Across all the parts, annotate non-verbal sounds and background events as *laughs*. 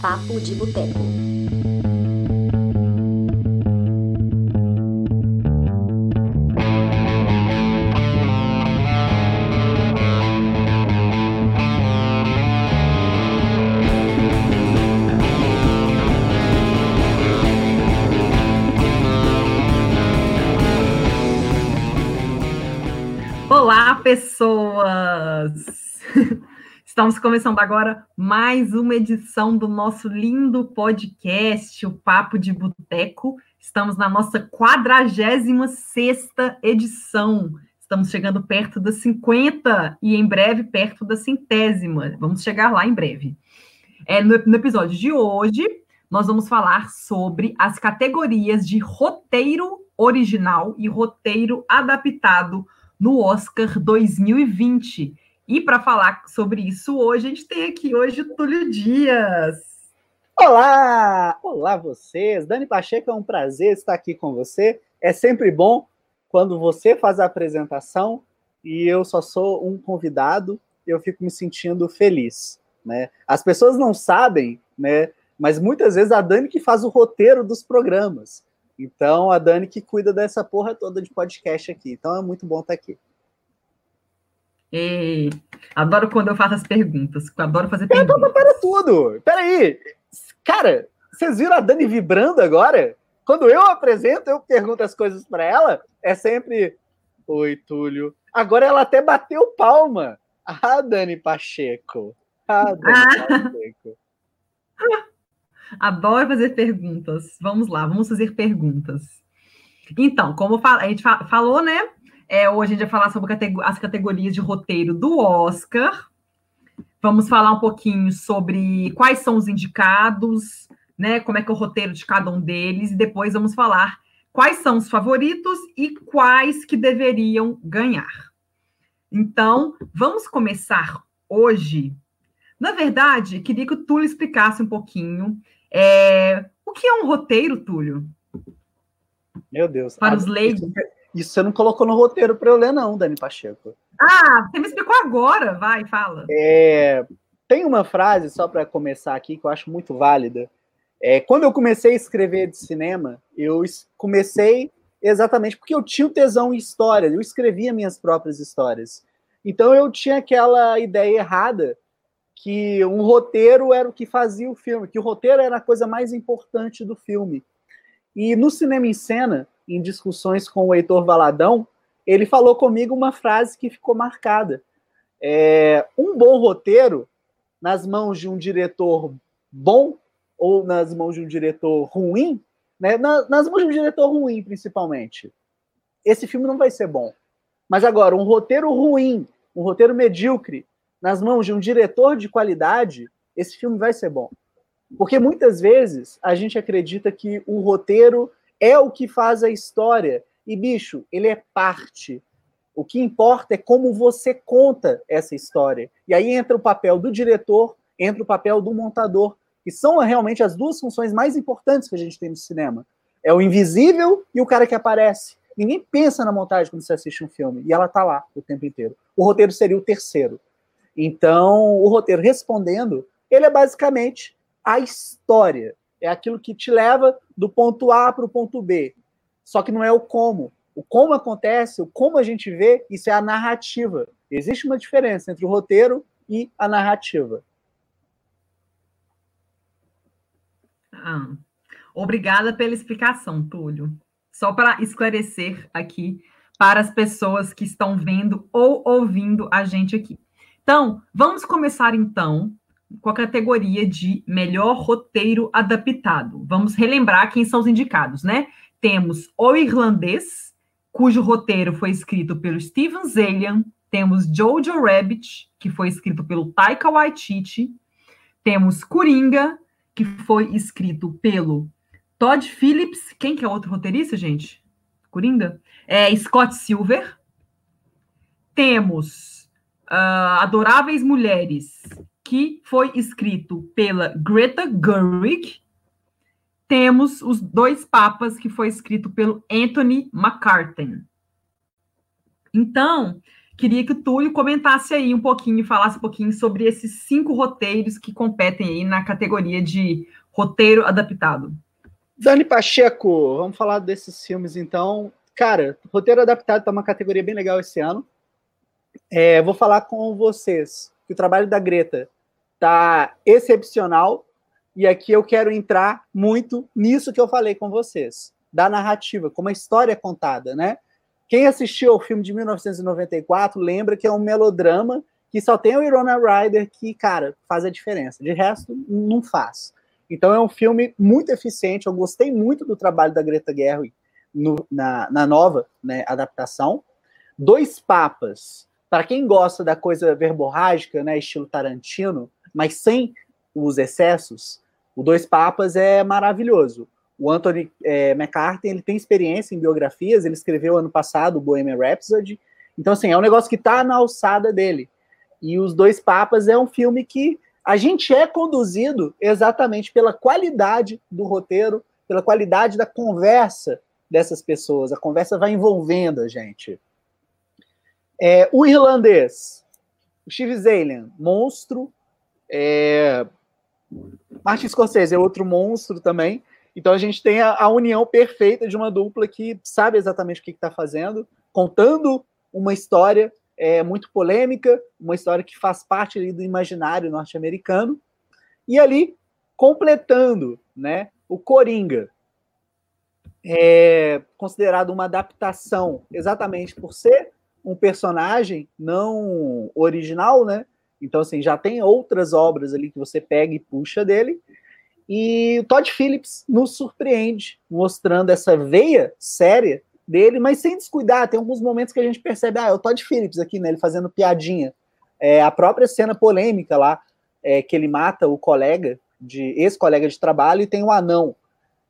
Papo de Boteco. Olá, pessoas! *laughs* Estamos começando agora mais uma edição do nosso lindo podcast, o Papo de Boteco. Estamos na nossa 46 edição. Estamos chegando perto das 50 e em breve perto da centésima. Vamos chegar lá em breve. É, no, no episódio de hoje, nós vamos falar sobre as categorias de roteiro original e roteiro adaptado no Oscar 2020. E para falar sobre isso hoje, a gente tem aqui hoje o Túlio Dias. Olá! Olá vocês! Dani Pacheco, é um prazer estar aqui com você. É sempre bom quando você faz a apresentação e eu só sou um convidado, eu fico me sentindo feliz, né? As pessoas não sabem, né? Mas muitas vezes a Dani que faz o roteiro dos programas. Então, a Dani que cuida dessa porra toda de podcast aqui. Então, é muito bom estar aqui. E adoro quando eu faço as perguntas. Adoro fazer Pera, perguntas. pera tudo! Peraí! Cara, vocês viram a Dani vibrando agora? Quando eu apresento, eu pergunto as coisas para ela, é sempre Oi, Túlio. Agora ela até bateu palma. Ah, Dani Pacheco. Ah, Dani Ah. Pacheco. *laughs* Adoro fazer perguntas. Vamos lá, vamos fazer perguntas. Então, como a gente fa- falou, né? É, hoje a gente vai falar sobre as categorias de roteiro do Oscar. Vamos falar um pouquinho sobre quais são os indicados, né? Como é que é o roteiro de cada um deles, e depois vamos falar quais são os favoritos e quais que deveriam ganhar. Então, vamos começar hoje. Na verdade, queria que o Túlio explicasse um pouquinho é, o que é um roteiro, Túlio? Meu Deus. Para Ah, os leigos. Isso, você não colocou no roteiro para eu ler, não, Dani Pacheco. Ah, você me explicou agora, vai, fala. É, tem uma frase, só para começar aqui, que eu acho muito válida. É, quando eu comecei a escrever de cinema, eu comecei exatamente porque eu tinha o tesão em história, eu escrevia minhas próprias histórias. Então eu tinha aquela ideia errada que um roteiro era o que fazia o filme, que o roteiro era a coisa mais importante do filme. E no Cinema em Cena, em discussões com o Heitor Valadão, ele falou comigo uma frase que ficou marcada. É, um bom roteiro, nas mãos de um diretor bom ou nas mãos de um diretor ruim, né, na- nas mãos de um diretor ruim, principalmente, esse filme não vai ser bom. Mas agora, um roteiro ruim, um roteiro medíocre, nas mãos de um diretor de qualidade, esse filme vai ser bom. Porque muitas vezes a gente acredita que o roteiro é o que faz a história. E, bicho, ele é parte. O que importa é como você conta essa história. E aí entra o papel do diretor, entra o papel do montador, que são realmente as duas funções mais importantes que a gente tem no cinema. É o invisível e o cara que aparece. Ninguém pensa na montagem quando você assiste um filme, e ela tá lá o tempo inteiro. O roteiro seria o terceiro. Então, o roteiro respondendo, ele é basicamente a história. É aquilo que te leva do ponto A para o ponto B. Só que não é o como. O como acontece, o como a gente vê, isso é a narrativa. Existe uma diferença entre o roteiro e a narrativa. Ah, obrigada pela explicação, Túlio. Só para esclarecer aqui para as pessoas que estão vendo ou ouvindo a gente aqui. Então, vamos começar então com a categoria de melhor roteiro adaptado. Vamos relembrar quem são os indicados, né? Temos O Irlandês, cujo roteiro foi escrito pelo Steven Zalian. Temos Jojo Rabbit, que foi escrito pelo Taika Waititi. Temos Coringa, que foi escrito pelo Todd Phillips. Quem que é outro roteirista, gente? Coringa? É Scott Silver. Temos ah, Adoráveis Mulheres, que foi escrito pela Greta Gerwig. Temos Os Dois Papas, que foi escrito pelo Anthony McCartan. Então, queria que o Túlio comentasse aí um pouquinho, falasse um pouquinho sobre esses cinco roteiros que competem aí na categoria de roteiro adaptado. Dani Pacheco, vamos falar desses filmes então. Cara, roteiro adaptado está uma categoria bem legal esse ano. É, vou falar com vocês que o trabalho da Greta tá excepcional e aqui eu quero entrar muito nisso que eu falei com vocês, da narrativa, como a história é contada, né? Quem assistiu ao filme de 1994 lembra que é um melodrama que só tem o Irona Ryder que, cara, faz a diferença. De resto, não faz. Então é um filme muito eficiente. Eu gostei muito do trabalho da Greta Gerwig no, na, na, nova né, adaptação. Dois Papas. Para quem gosta da coisa verborrágica, né, estilo Tarantino, mas sem os excessos, o Dois Papas é maravilhoso. O Anthony é, ele tem experiência em biografias, ele escreveu ano passado o Bohemian Rhapsody. Então, assim, é um negócio que está na alçada dele. E Os Dois Papas é um filme que a gente é conduzido exatamente pela qualidade do roteiro, pela qualidade da conversa dessas pessoas. A conversa vai envolvendo a gente. É, o irlandês, o Steve monstro. É, Martin Scorsese é outro monstro também. Então a gente tem a, a união perfeita de uma dupla que sabe exatamente o que está fazendo, contando uma história é, muito polêmica, uma história que faz parte ali, do imaginário norte-americano, e ali completando né, o Coringa. É considerado uma adaptação exatamente por ser um personagem não original, né? Então, assim, já tem outras obras ali que você pega e puxa dele, e o Todd Phillips nos surpreende, mostrando essa veia séria dele, mas sem descuidar. Tem alguns momentos que a gente percebe, ah, é o Todd Phillips aqui, né? Ele fazendo piadinha. É, a própria cena polêmica lá, é, que ele mata o colega, de ex-colega de trabalho, e tem o um anão.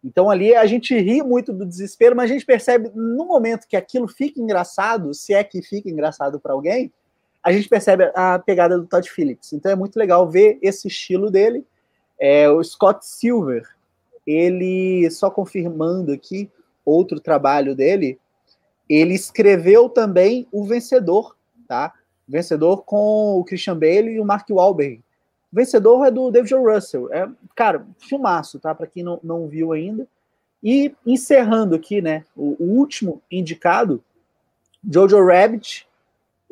Então ali a gente ri muito do desespero, mas a gente percebe no momento que aquilo fica engraçado, se é que fica engraçado para alguém, a gente percebe a pegada do Todd Phillips. Então é muito legal ver esse estilo dele é, o Scott Silver, ele, só confirmando aqui outro trabalho dele, ele escreveu também O Vencedor, tá? Vencedor com o Christian Bale e o Mark Wahlberg. Vencedor é do David. Russell. É, cara, filmaço, tá? Para quem não, não viu ainda. E encerrando aqui, né? O, o último indicado, Jojo Rabbit,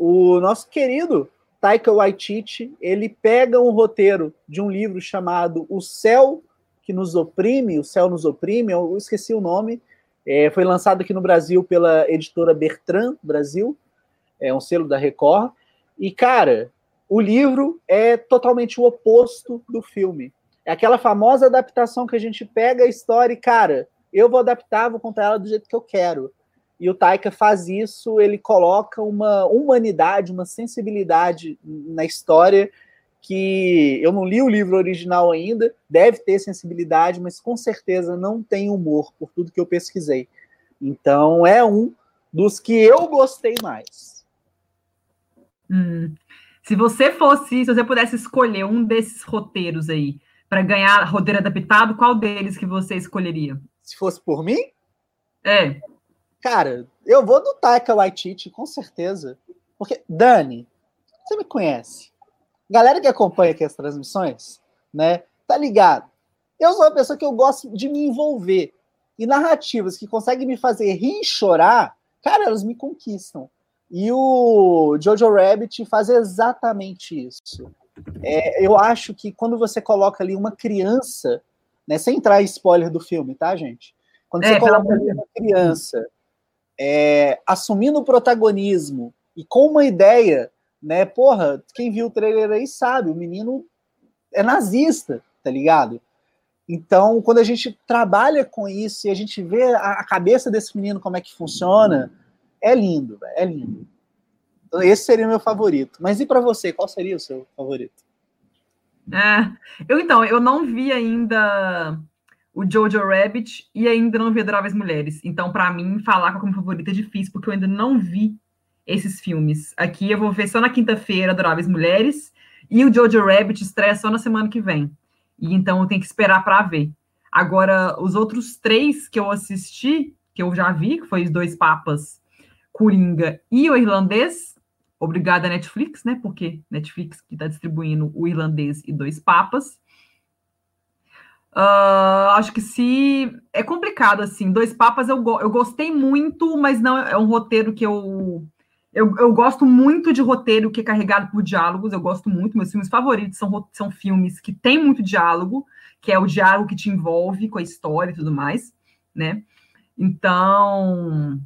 o nosso querido Taika Waititi, ele pega um roteiro de um livro chamado O Céu que nos oprime, O Céu nos oprime, eu esqueci o nome, é, foi lançado aqui no Brasil pela editora Bertrand Brasil, é um selo da Record, e cara, o livro é totalmente o oposto do filme. É aquela famosa adaptação que a gente pega a história e, cara, eu vou adaptar, vou contar ela do jeito que eu quero. E o Taika faz isso, ele coloca uma humanidade, uma sensibilidade na história que eu não li o livro original ainda, deve ter sensibilidade, mas com certeza não tem humor, por tudo que eu pesquisei. Então é um dos que eu gostei mais. Hum. Se você fosse, se você pudesse escolher um desses roteiros aí para ganhar roteiro adaptado, qual deles que você escolheria? Se fosse por mim? É. Cara, eu vou do Taika Waititi, com certeza. Porque, Dani, você me conhece. Galera que acompanha aqui as transmissões, né, tá ligado? Eu sou uma pessoa que eu gosto de me envolver. E narrativas que conseguem me fazer rir e chorar, cara, elas me conquistam. E o Jojo Rabbit faz exatamente isso. É, eu acho que quando você coloca ali uma criança, né, sem entrar em spoiler do filme, tá, gente? Quando você é, coloca ali uma criança é, assumindo o protagonismo e com uma ideia, né? Porra, quem viu o trailer aí sabe, o menino é nazista, tá ligado? Então, quando a gente trabalha com isso e a gente vê a, cabeça desse menino como é que funciona, é lindo, é lindo. Então, esse seria o meu favorito. Mas e para você, qual seria o seu favorito? É, eu então, eu não vi ainda o Jojo Rabbit e ainda não vi Adoráveis Mulheres. Então, para mim, falar qual é favorito é difícil, porque eu ainda não vi esses filmes. Aqui eu vou ver só na quinta-feira Adoráveis Mulheres e o Jojo Rabbit estreia só na semana que vem. E então eu tenho que esperar para ver. Agora, os outros três que eu assisti, que eu já vi, que foi os dois papas, Coringa e o irlandês, Obrigada, Netflix, né? Porque Netflix que está distribuindo o irlandês e dois papas. Uh, acho que se é complicado assim. Dois papas eu, eu gostei muito, mas não é um roteiro que eu, eu eu gosto muito de roteiro que é carregado por diálogos. Eu gosto muito. Meus filmes favoritos são, são filmes que tem muito diálogo, que é o diálogo que te envolve com a história e tudo mais, né? Então,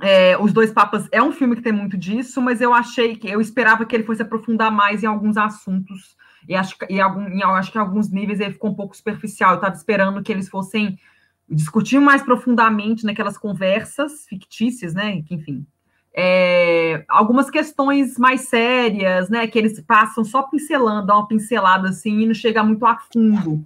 é, Os Dois Papas é um filme que tem muito disso, mas eu achei que eu esperava que ele fosse aprofundar mais em alguns assuntos. E acho, e algum, e acho que em alguns níveis ele ficou um pouco superficial. Eu estava esperando que eles fossem discutir mais profundamente naquelas conversas fictícias, né? Que, enfim. É, algumas questões mais sérias, né? Que eles passam só pincelando, dá uma pincelada assim e não chega muito a fundo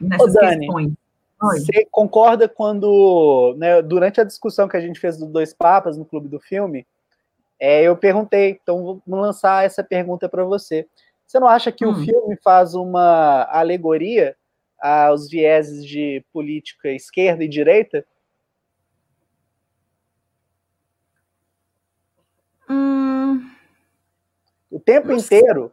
nessas Ô, Dani, questões. Você concorda quando, né, durante a discussão que a gente fez dos dois papas no Clube do Filme, é, eu perguntei, então vou lançar essa pergunta para você. Você não acha que hum. o filme faz uma alegoria aos vieses de política esquerda e direita? Hum. O tempo inteiro,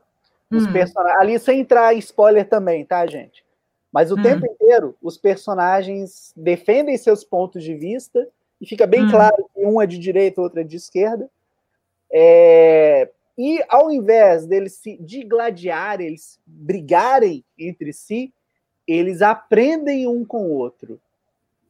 os hum. personagens. Ali sem entrar em spoiler também, tá, gente? Mas o hum. tempo inteiro, os personagens defendem seus pontos de vista, e fica bem hum. claro que um é de direita, outro é de esquerda. É... E ao invés deles se digladiarem, eles brigarem entre si, eles aprendem um com o outro.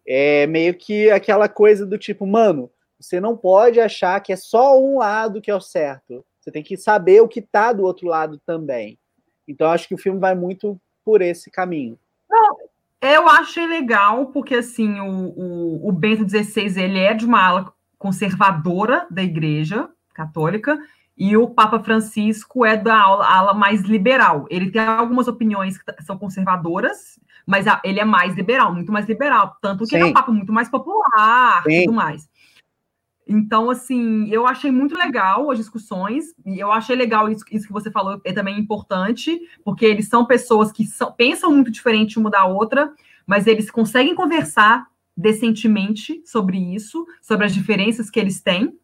É meio que aquela coisa do tipo, mano, você não pode achar que é só um lado que é o certo. Você tem que saber o que tá do outro lado também. Então acho que o filme vai muito por esse caminho. Não, eu achei legal, porque assim, o, o, o Bento XVI ele é de uma ala conservadora da igreja católica, e o Papa Francisco é da ala, mais liberal. Ele tem algumas opiniões que são conservadoras, mas ele é mais liberal, muito mais liberal. Tanto que Sim. ele é um Papa muito mais popular e tudo mais. Então, assim, eu achei muito legal as discussões, e eu achei legal isso, isso que você falou, é também importante, porque eles são pessoas que são, pensam muito diferente uma da outra, mas eles conseguem conversar decentemente sobre isso, sobre as diferenças que eles têm,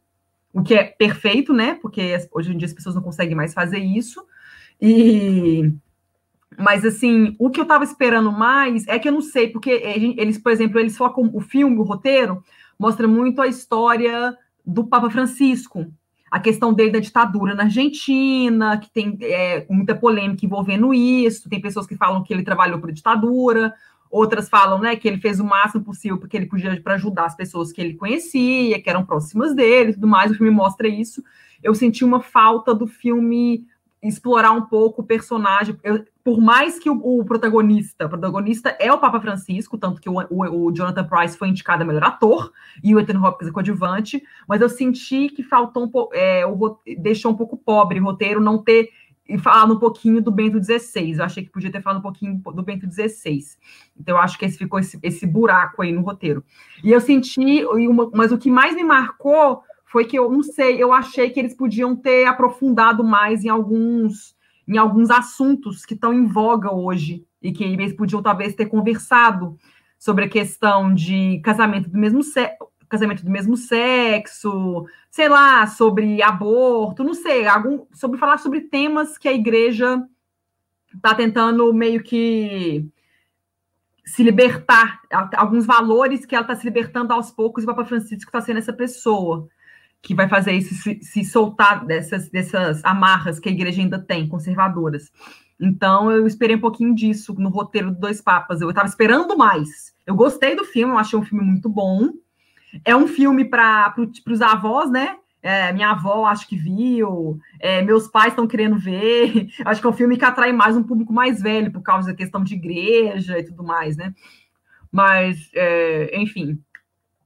o que é perfeito, né? Porque hoje em dia as pessoas não conseguem mais fazer isso. E mas assim, o que eu estava esperando mais é que eu não sei, porque eles, por exemplo, eles focam o filme, o roteiro, mostra muito a história do Papa Francisco, a questão dele da ditadura na Argentina, que tem é, muita polêmica envolvendo isso, tem pessoas que falam que ele trabalhou por ditadura, outras falam né, que ele fez o máximo possível porque ele podia para ajudar as pessoas que ele conhecia, que eram próximas dele tudo mais, o filme mostra isso. Eu senti uma falta do filme explorar um pouco o personagem. Eu, por mais que o, o, protagonista, o protagonista é o Papa Francisco, tanto que o, o, o, Jonathan Price foi indicado a melhor ator e o Ethan Hopkins é coadjuvante, mas eu senti que faltou um pouco, é, deixou um pouco pobre o roteiro não ter e falado um pouquinho do Bento XVI. Eu achei que podia ter falado um pouquinho do Bento XVI. Então, eu acho que esse ficou esse, esse buraco aí no roteiro. E eu senti, mas o que mais me marcou foi que eu não sei, eu achei que eles podiam ter aprofundado mais em alguns em alguns assuntos que estão em voga hoje e que eles podiam talvez ter conversado sobre a questão de casamento do mesmo sexo, casamento do mesmo sexo, sei lá, sobre aborto, não sei, algum, sobre falar sobre temas que a igreja está tentando meio que se libertar, alguns valores que ela está se libertando aos poucos, e o Papa Francisco está sendo essa pessoa que vai fazer isso se, se, soltar dessas, dessas amarras que a igreja ainda tem, conservadoras. Então, eu esperei um pouquinho disso no roteiro do Dois Papas. Eu estava esperando mais. Eu gostei do filme, eu achei um filme muito bom. É um filme para pro, os avós, né? É, minha avó acho que viu, é, meus pais estão querendo ver. *laughs* Acho que é um filme que atrai mais um público mais velho por causa da questão de igreja e tudo mais, né? Mas, é, enfim,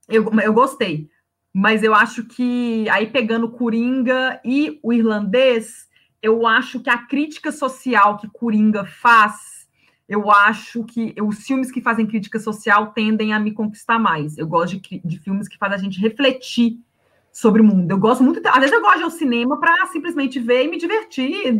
eu, eu gostei mas eu acho que aí pegando Coringa e o irlandês, eu acho que a crítica social que Coringa faz, eu acho que os filmes que fazem crítica social tendem a me conquistar mais. Eu gosto de, de filmes que fazem a gente refletir sobre o mundo. Eu gosto muito, às vezes eu gosto de ir ao cinema para simplesmente ver e me divertir,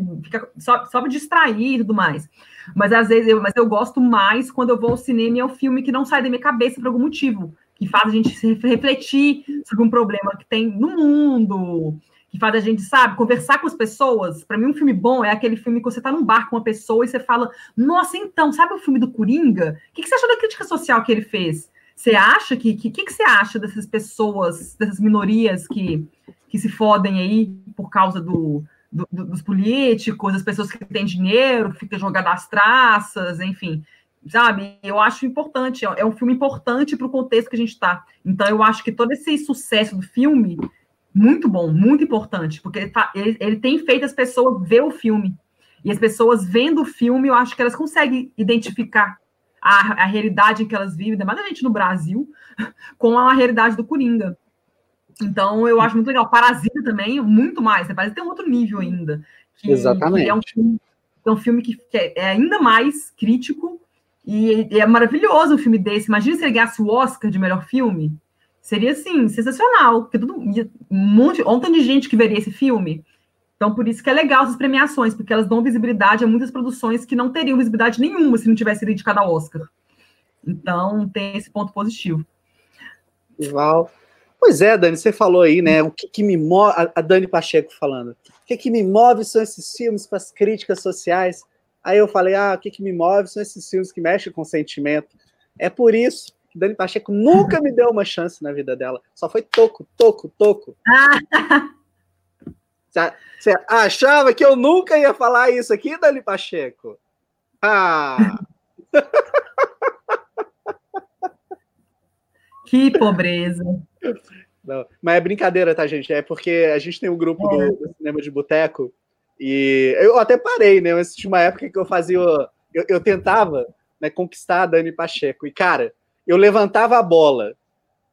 só, só me distrair e tudo mais. Mas às vezes eu, mas eu gosto mais quando eu vou ao cinema e é um filme que não sai da minha cabeça por algum motivo que faz a gente se refletir sobre um problema que tem no mundo, que faz a gente, sabe, conversar com as pessoas. Para mim, um filme bom é aquele filme que você está num bar com uma pessoa e você fala: Nossa, então, sabe o filme do Coringa? O que, que você achou da crítica social que ele fez? Você acha que. O que, que, que você acha dessas pessoas, dessas minorias que, que se fodem aí por causa do, do, dos políticos, das pessoas que têm dinheiro, que ficam jogando as traças, enfim sabe? Eu acho importante, é um filme importante para o contexto que a gente está. Então, eu acho que todo esse sucesso do filme muito bom, muito importante, porque ele, tá, ele, ele, tem feito as pessoas ver o filme. E as pessoas vendo o filme, eu acho que elas conseguem identificar a, a realidade em que elas vivem, mais a gente no Brasil, *laughs* com a realidade do Coringa. Então, eu acho muito legal. Parasita também, muito mais. Né? Parasita tem um outro nível ainda. Que, Exatamente. Que é, um filme, é um filme que, que é ainda mais crítico e, e, é maravilhoso um filme desse. Imagina se ele ganhasse o Oscar de melhor filme. Seria, assim, sensacional. Porque todo, um monte, um de gente que veria esse filme. Então, por isso que é legal essas premiações, porque elas dão visibilidade a muitas produções que não teriam visibilidade nenhuma se não tivesse sido indicada ao Oscar. Então, tem esse ponto positivo. Val. Pois é, Dani, você falou aí, né? O que, que me move. A Dani Pacheco falando. O que, que me move são esses filmes com as críticas sociais. Aí eu falei, ah, o que, que me move são esses filmes que mexem com sentimento. É por isso Dani Pacheco nunca me deu uma chance na vida dela. Só foi toco, toco, toco. *laughs* Você achava que eu nunca ia falar isso aqui, Dani Pacheco? Ah! *laughs* Que pobreza. Não, mas é brincadeira, tá, gente? É porque a gente tem um grupo é. do, do, cinema de boteco e eu até parei, né? Mas tinha uma época que eu fazia. Eu, eu tentava né, conquistar a Dani Pacheco. E, cara, eu levantava a bola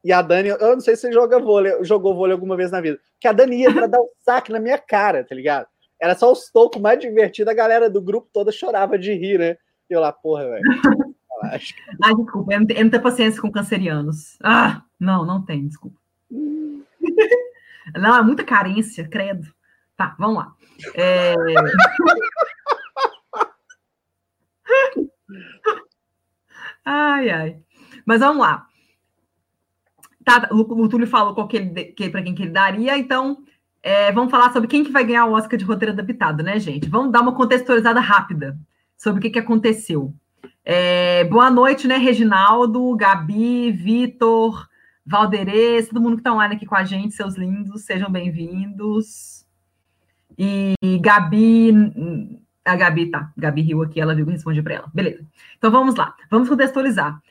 e a Dani, eu não sei se você joga vôlei, jogou vôlei alguma vez na vida, que a Dani ia pra dar um *laughs* saque na minha cara, tá ligado? Era só os tocos mais divertidos, a galera do grupo toda chorava de rir, né? Eu lá, porra, velho. *laughs* Ai, desculpa, eu não, tenho, eu não tenho paciência com cancerianos. Ah, não, não tem, desculpa. não, é muita carência, credo. Tá, vamos lá. É... *laughs* ai, ai. Mas vamos lá. Tá, o, Túlio falou qual que que, para quem que ele daria, então é, vamos falar sobre quem que vai ganhar o Oscar de roteiro adaptado, né, gente? Vamos dar uma contextualizada rápida sobre o que, que aconteceu. É, boa noite, né, Reginaldo, Gabi, Vitor, Valderez, todo mundo que está online aqui com a gente, seus lindos, sejam bem-vindos. E Gabi, a Gabi tá, Gabi riu aqui, ela viu que respondi para ela. Beleza. Então vamos lá, vamos contextualizar.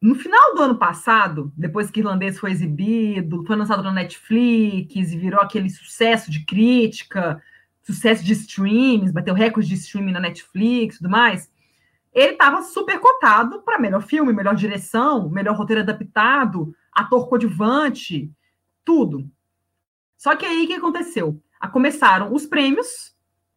No final do ano passado, depois que Irlandês foi exibido, foi lançado na Netflix e virou aquele sucesso de crítica, sucesso de streams, bateu recorde de streaming na Netflix e tudo mais, ele estava super cotado para melhor filme, melhor direção, melhor roteiro adaptado, ator coadjuvante, tudo. Só que aí o que aconteceu? A começaram os prêmios,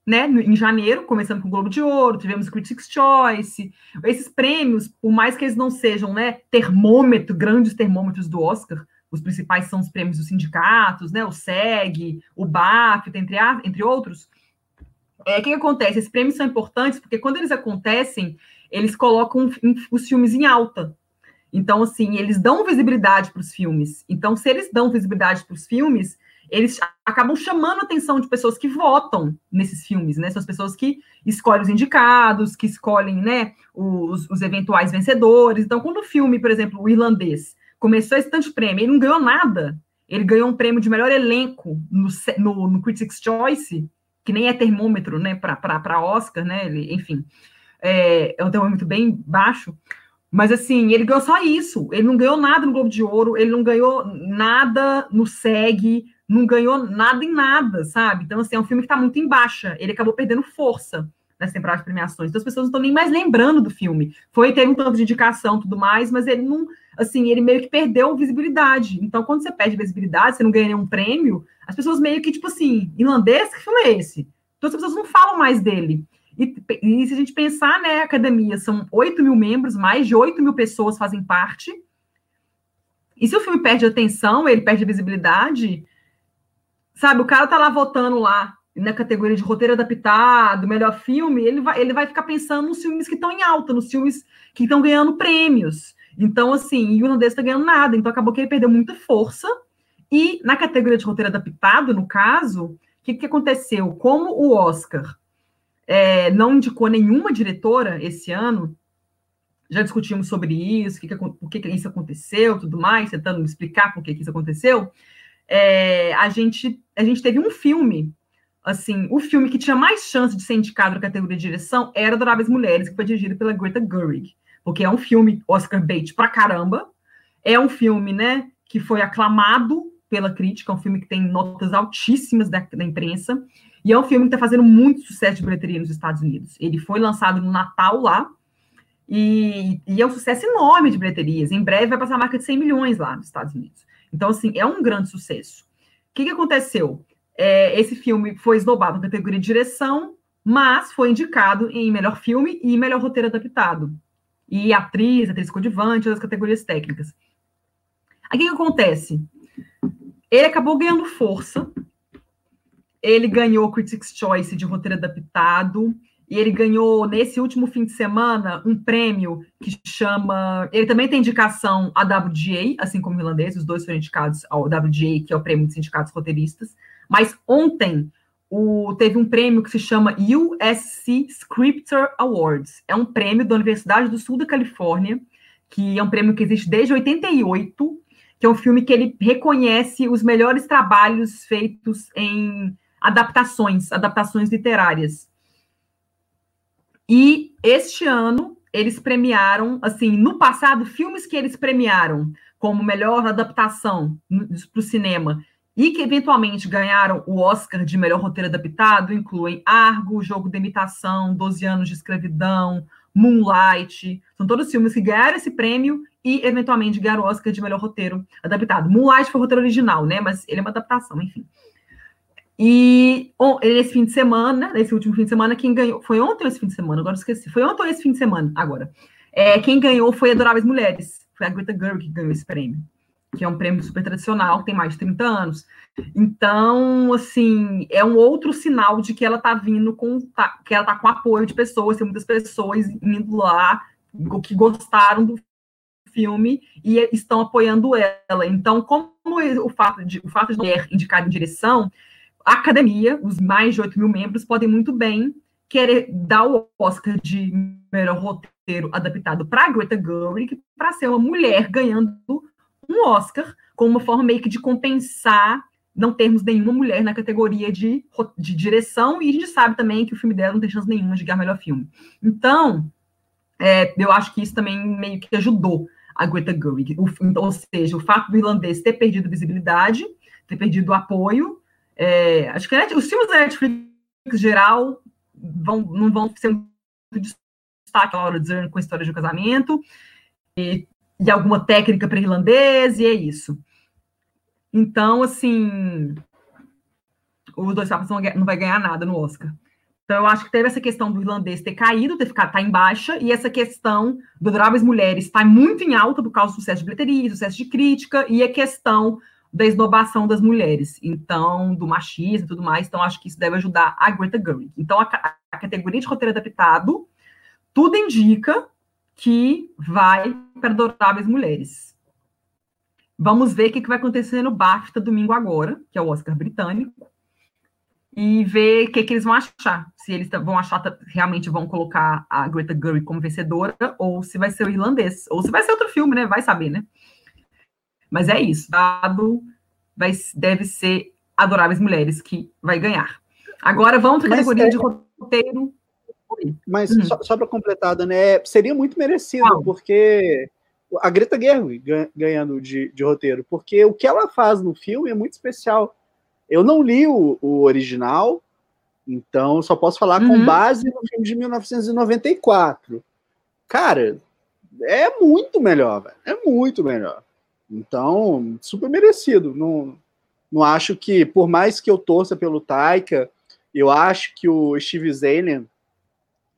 né, em janeiro, começando com o Globo de Ouro, tivemos o Critics' Choice. Esses prêmios, por mais que eles não sejam né, termômetro, grandes termômetros do Oscar, os principais são os prêmios dos sindicatos, né, o SEG, o BAFTA, entre, entre outros. É, o que, que acontece? Esses prêmios são importantes porque quando eles acontecem, eles colocam os filmes em alta. Então, assim, eles dão visibilidade para os filmes. Então, se eles dão visibilidade para os filmes, eles acabam chamando a atenção de pessoas que votam nesses filmes, né? São as pessoas que escolhem os indicados, que escolhem, né, os, os eventuais vencedores. Então, quando o filme, por exemplo, o irlandês, começou esse tanto de prêmio, ele não ganhou nada. Ele ganhou um prêmio de melhor elenco no, no, no Critics' Choice, que nem é termômetro, né, para Oscar, né? Ele, enfim, é, é um termômetro bem baixo. Mas assim, ele ganhou só isso. Ele não ganhou nada no Globo de Ouro, ele não ganhou nada no SEG, não ganhou nada em nada, sabe? Então, assim, é um filme que está muito em baixa. Ele acabou perdendo força nessa temporada de premiações. Então, as pessoas não estão nem mais lembrando do filme. Foi, teve um tanto de indicação tudo mais, mas ele não, assim, ele meio que perdeu visibilidade. Então, quando você perde visibilidade, você não ganha nenhum prêmio, as pessoas meio que, tipo assim, irlandês, que filme é esse? Então, as pessoas não falam mais dele. E, e se a gente pensar, né, a academia, são 8 mil membros, mais de 8 mil pessoas fazem parte. E se o filme perde atenção, ele perde visibilidade, sabe, o cara tá lá votando lá na categoria de roteiro adaptado, melhor filme, ele vai, ele vai ficar pensando nos filmes que estão em alta, nos filmes que estão ganhando prêmios. Então, assim, e o irlandês está ganhando nada. Então, acabou que ele perdeu muita força E na categoria de roteiro adaptado, no caso, o que, que aconteceu? Como o Oscar é, não indicou nenhuma diretora esse ano, já discutimos sobre isso, que que, por que, que isso aconteceu, tudo mais, tentando explicar por que, que isso aconteceu. É, a, gente, a gente teve um filme, assim, o filme que tinha mais chance de ser indicado na categoria de direção era Adoráveis Mulheres, que foi dirigido pela Greta Gerwig, porque é um filme Oscar bait pra caramba, é um filme, né, que foi aclamado pela crítica, é um filme que tem notas altíssimas da, da imprensa, e é um filme que está fazendo muito sucesso de bilheteria nos Estados Unidos. Ele foi lançado no Natal lá, e, e, é um sucesso enorme de bilheterias. Em breve vai passar a marca de 100 milhões lá nos Estados Unidos. Então, assim, é um grande sucesso. O que, que aconteceu? É, esse filme foi esnobado na categoria de direção, mas foi indicado em melhor filme e melhor roteiro adaptado. E atriz, atriz coadjuvante, as categorias técnicas. Aí o que, que acontece? Ele acabou ganhando força. Ele ganhou Critics' Choice de roteiro adaptado e ele ganhou nesse último fim de semana um prêmio que chama. Ele também tem indicação à WGA, assim como o irlandês, os dois foram indicados ao WGA, que é o prêmio dos sindicatos roteiristas. Mas ontem o, teve um prêmio que se chama USC Scripture Awards. É um prêmio da Universidade do Sul da Califórnia, que é um prêmio que existe desde 88, que é um filme que ele reconhece os melhores trabalhos feitos em adaptações, adaptações literárias. E este ano eles premiaram, assim, no passado, filmes que eles premiaram como melhor adaptação para o cinema e que eventualmente ganharam o Oscar de melhor roteiro adaptado incluem Argo, Jogo de Imitação, Doze Anos de Escravidão, Moonlight. São todos filmes que ganharam esse prêmio e eventualmente ganharam o Oscar de melhor roteiro adaptado. Moonlight foi o roteiro original, né? Mas ele é uma adaptação, enfim. E esse fim de semana, nesse último fim de semana, quem ganhou. Foi ontem ou esse fim de semana? Agora esqueci. Foi ontem ou esse fim de semana? Agora. É, quem ganhou foi Adoráveis Mulheres. Foi a Greta Gerwig que ganhou esse prêmio. Que é um prêmio super tradicional, tem mais de 30 anos. Então, assim, é um outro sinal de que ela tá vindo com. Tá, que ela tá com apoio de pessoas, tem muitas pessoas indo lá que gostaram do filme e estão apoiando ela. Então, como o fato de o fato de mulher indicar em direção a academia, os mais de 8 mil membros, podem muito bem querer dar o Oscar de melhor roteiro adaptado para Greta Gerwig para ser uma mulher ganhando um Oscar como uma forma meio que de compensar não termos nenhuma mulher na categoria de, de direção, e a gente sabe também que o filme dela não tem chance nenhuma de ganhar melhor filme. Então, é, eu acho que isso também meio que ajudou a Greta Gerwig. O, ou seja, o fato do irlandês ter perdido visibilidade, ter perdido apoio, é, acho que os filmes da Netflix geral vão, não vão ser muito destaque a Laura Dern com a história de um casamento e, e alguma técnica para irlandês, e é isso. Então, assim, os dois papas não, não vai ganhar nada no Oscar. Então, eu acho que teve essa questão do irlandês ter caído, ter ficado tá em baixa, e essa questão do Adoráveis Mulheres está muito em alta por causa do sucesso de bilheteria, sucesso de crítica, e a questão da esnobação das mulheres, então, do machismo e tudo mais. Então, acho que isso deve ajudar a Greta Gerwig. Então, a, a categoria de roteiro adaptado, tudo indica que vai para Adoráveis Mulheres. Vamos ver o que, que vai acontecer no BAFTA domingo agora, que é o Oscar britânico, e ver o que, que eles vão achar. Se eles vão achar, realmente vão colocar a Greta Gerwig como vencedora, ou se vai ser o irlandês, ou se vai ser outro filme, né? Vai saber, né? Mas é isso, dado vai, deve ser Adoráveis Mulheres que vai ganhar. Agora vamos para a categoria é... de roteiro. Mas uhum. só, só para completar, né, seria muito merecido, porque a Greta Gerwig ganhando de, de, roteiro, porque o que ela faz no filme é muito especial. Eu não li o, o original, então só posso falar uhum. com base no filme de 1994. Cara, é muito melhor, velho. É muito melhor. Então, super merecido. Não, não acho que, por mais que eu torça pelo Taika, eu acho que o Steve Zahn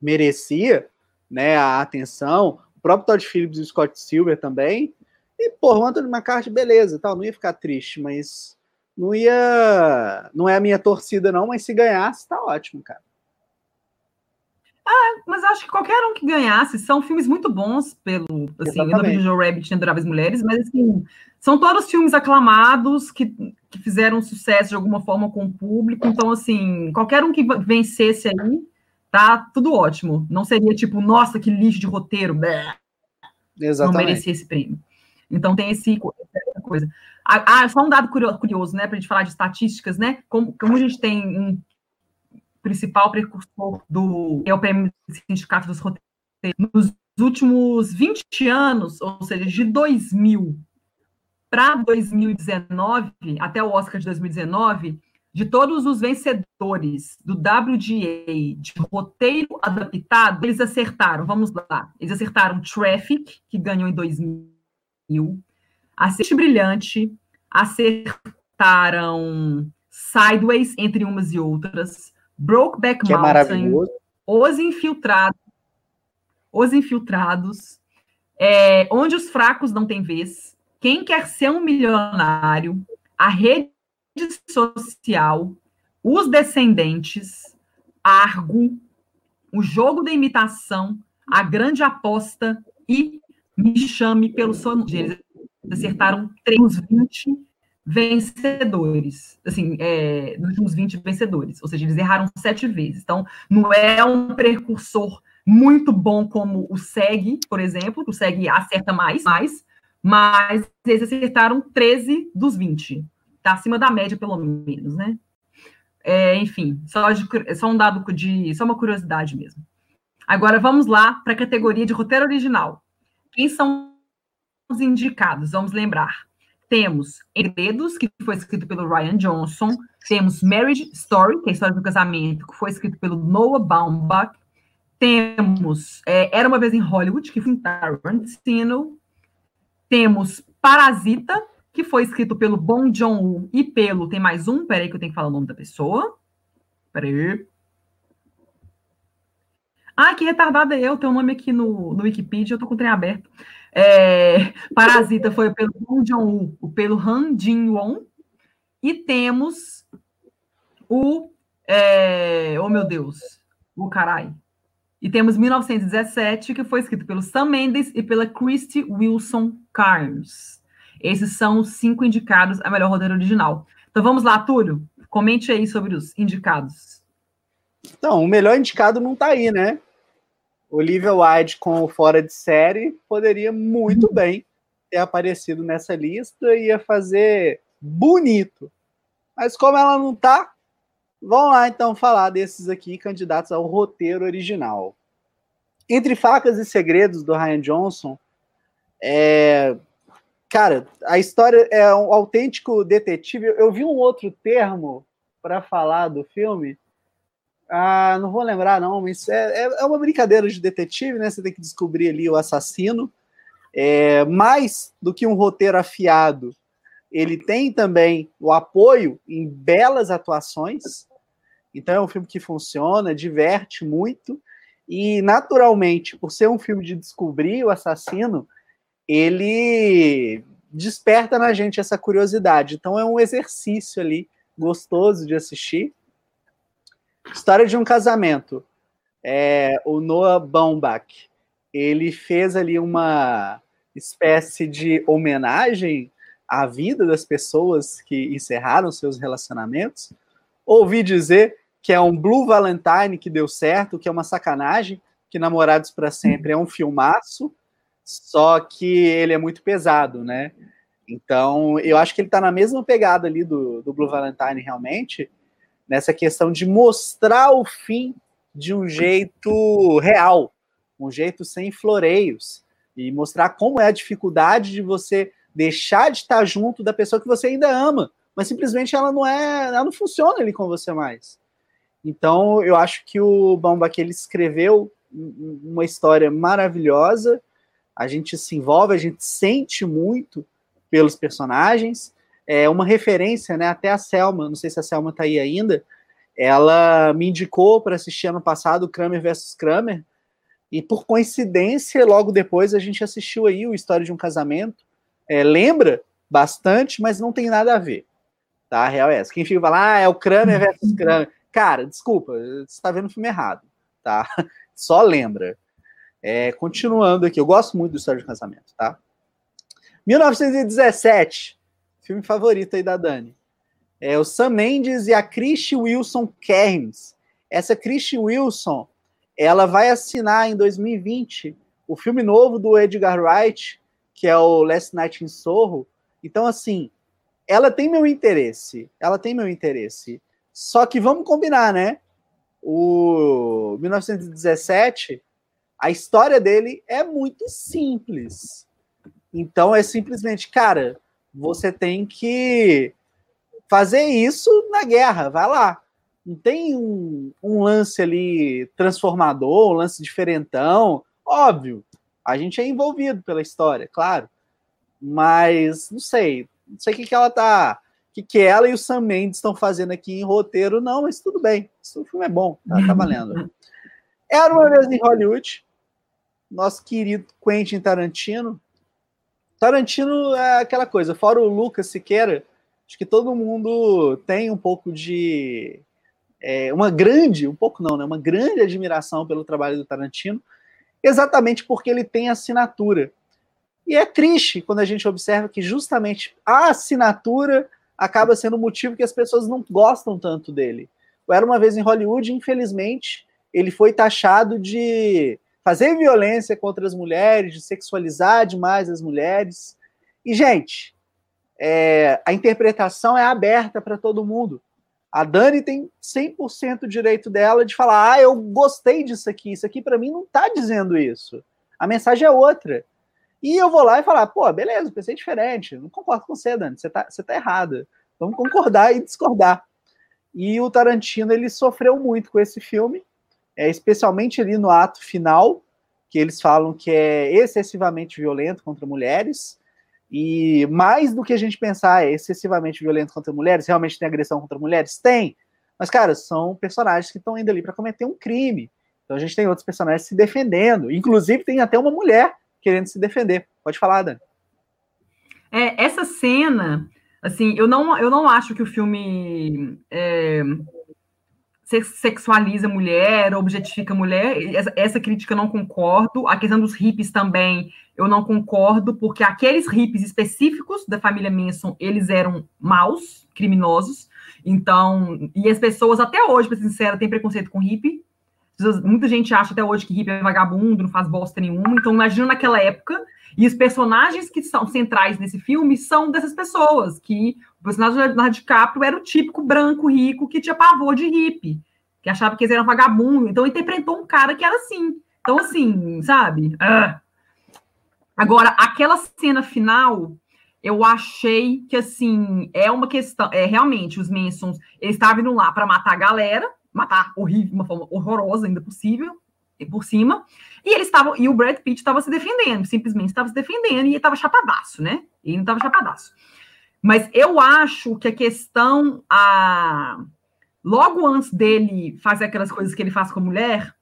merecia né, a atenção. O próprio Todd Phillips e o Scott Silver também. E, pô, o Anthony McCarthy, beleza, tal, não ia ficar triste, mas não ia. Não é a minha torcida, não, mas se ganhasse, tá ótimo, cara. Ah, mas acho que qualquer um que ganhasse são filmes muito bons pelo assim, o nome de Joe Rabbit e Adoráveis Mulheres, mas assim, são todos filmes aclamados que, que fizeram sucesso de alguma forma com o público. Então, assim, qualquer um que vencesse aí, tá tudo ótimo. Não seria tipo, nossa, que lixo de roteiro, bleh, Exatamente. não merecia esse prêmio. Então tem esse essa coisa. Ah, só um dado curioso, né, para a gente falar de estatísticas, né? Como, como a gente tem um principal precursor do é o prêmio Sindicato dos Roteiros nos últimos 20 anos, ou seja, de 2000 para 2019, até o Oscar de 2019, de todos os vencedores do WGA de roteiro adaptado, eles acertaram, vamos lá, eles acertaram Traffic, que ganhou em 2000, Assiste Brilhante, acertaram Sideways, entre umas e outras, Brokeback que é Mountain, é Os Infiltrados, Os Infiltrados, é, Onde os Fracos Não Têm Vez, quem quer ser um milionário, a rede social, os descendentes, Argo, o jogo da imitação, a grande aposta e me chame pelo seu nome. Eles acertaram 3 20 vencedores, assim, é, dos últimos 20 vencedores, ou seja, eles erraram sete vezes. Então, não é um precursor muito bom como o SEG, por exemplo, o SEG acerta mais, mais, mas eles acertaram 13 dos 20. Está acima da média, pelo menos, né? É, enfim, só, de, só um dado de. Só uma curiosidade mesmo. Agora vamos lá para a categoria de roteiro original. Quem são os indicados? Vamos lembrar. Temos Herdedos, que foi escrito pelo Ryan Johnson. Temos Marriage Story, que é a história do casamento, que foi escrito pelo Noah Baumbach. Temos é, Era uma vez em Hollywood, que foi Tarantino. Temos Parasita, que foi escrito pelo Bong Joon-ho e pelo... Tem mais um? Peraí que eu tenho que falar o nome da pessoa. Peraí. Ah, que retardada eu. Tem o um nome aqui no, no Wikipedia, eu tô com o trem aberto. É, Parasita foi pelo Bong Joon-ho, pelo Han Jin-won. E temos o... É, oh, meu Deus. O caralho. E temos 1917, que foi escrito pelo Sam Mendes e pela Christy Wilson Carnes. Esses são os cinco indicados a melhor roteiro original. Então vamos lá, Túlio, comente aí sobre os indicados. Então, o melhor indicado não está aí, né? Olivia Wilde com o Fora de Série poderia muito bem ter aparecido nessa lista e ia fazer bonito. Mas como ela não está, Vamos lá então falar desses aqui candidatos ao roteiro original. Entre Facas e Segredos do Ryan Johnson, é, cara, a história é um autêntico detetive. Eu vi um outro termo para falar do filme. Ah, não vou lembrar, não, mas é, é, é uma brincadeira de detetive, né? Você tem que descobrir ali o assassino. É, mais do que um roteiro afiado, ele tem também o apoio em belas atuações. Então é um filme que funciona, diverte muito e naturalmente, por ser um filme de descobrir o assassino, ele desperta na gente essa curiosidade. Então é um exercício ali gostoso de assistir. História de um casamento. É, o Noah Baumbach, ele fez ali uma espécie de homenagem a vida das pessoas que encerraram seus relacionamentos. Ouvi dizer que é um Blue Valentine que deu certo, que é uma sacanagem, que Namorados para Sempre é um filmaço, só que ele é muito pesado, né? Então, eu acho que ele está na mesma pegada ali do, do Blue Valentine, realmente, nessa questão de mostrar o fim de um jeito real, um jeito sem floreios, e mostrar como é a dificuldade de você deixar de estar junto da pessoa que você ainda ama, mas simplesmente ela não é, ela não funciona ali com você mais. Então, eu acho que o Baumbach ele escreveu uma história maravilhosa. A gente se envolve, a gente sente muito pelos personagens. É uma referência, né? Até a Selma, não sei se a Selma está aí ainda. Ela me indicou para assistir ano passado Kramer versus Kramer. E por coincidência, logo depois a gente assistiu aí o História de um Casamento, é, lembra bastante, mas não tem nada a ver. Tá? A real é essa. Quem fica falando, ah, é o Kramer versus *laughs* Kramer. Cara, desculpa, você está vendo o filme errado. tá? *laughs* Só lembra. É, continuando aqui, eu gosto muito do História de Casamento, tá? 1917, filme favorito aí da Dani. É o Sam Mendes e a Christy Wilson Cairns. Essa Christy Wilson, ela vai assinar em 2020 o filme novo do Edgar Wright, que é o Last Night in Soho. Então, assim, ela tem meu interesse. Ela tem meu interesse. Só que vamos combinar, né? O 1917, a história dele é muito simples. Então é simplesmente, cara, você tem que fazer isso na guerra, vai lá. Não tem um, um lance ali transformador, um lance diferentão. Óbvio, a gente é envolvido pela história, claro. Mas não sei, não sei o que, que ela tá. O que, que ela e o Sam Mendes estão fazendo aqui em roteiro, não, mas tudo bem. Esse filme é bom, tá, tá valendo. *laughs* Era uma vez em Hollywood, nosso querido Quentin Tarantino. Tarantino é aquela coisa, fora o Lucas Siqueira, acho que todo mundo tem um pouco de. É, uma grande, um pouco não, né? Uma grande admiração pelo trabalho do Tarantino, exatamente porque ele tem assinatura. E é triste quando a gente observa que justamente a assinatura acaba sendo o motivo que as pessoas não gostam tanto dele. Eu era uma vez em Hollywood, infelizmente, ele foi taxado de fazer violência contra as mulheres, de sexualizar demais as mulheres. E, gente, é, a interpretação é aberta para todo mundo. A Dani tem 100% direito dela de falar: ah, eu gostei disso aqui, isso aqui para mim não está dizendo isso. A mensagem é outra. E eu vou lá e falar, pô, beleza, pensei diferente, não concordo com você, Dani, você tá, você tá errada. Vamos concordar e discordar. E o Tarantino, ele sofreu muito com esse filme, é, especialmente ali no ato final, que eles falam que é excessivamente violento contra mulheres, e mais do que a gente pensar é excessivamente violento contra mulheres, realmente tem agressão contra mulheres? Tem. Mas, cara, são personagens que estão indo ali para cometer um crime. Então a gente tem outros personagens se defendendo. Inclusive, tem até uma mulher querendo se defender. Pode falar, Dani. É, essa cena, assim, eu não, eu não acho que o filme é, sexualiza mulher, objetifica mulher. Essa, essa, crítica eu não concordo. A questão dos hippies também, eu não concordo, porque aqueles hippies específicos da família Manson, eles eram maus, criminosos. Então, e as pessoas até hoje, para ser sincera, têm preconceito com hippie. Muita gente acha até hoje que hippie é vagabundo, não faz bosta nenhuma. Então, imagina naquela época. E os personagens que são centrais nesse filme são dessas pessoas, que o personagem de DiCaprio era o típico branco rico que tinha pavor de hippie, que achava que eles eram vagabundo. Então, interpretou um cara que era assim. Então, assim, sabe? Ah. Agora, aquela cena final, eu achei que, assim, é uma questão... É, realmente, os Mansons, eles estavam indo lá para matar a galera, matar horrível, de uma forma horrorosa ainda possível, por cima. E eles estavam, e o Brad Pitt estava se defendendo, simplesmente estava se defendendo, e estava chapadaço, né? Ele não estava chapadaço. Mas eu acho que a questão, a... logo antes dele fazer aquelas coisas que ele faz com a mulher,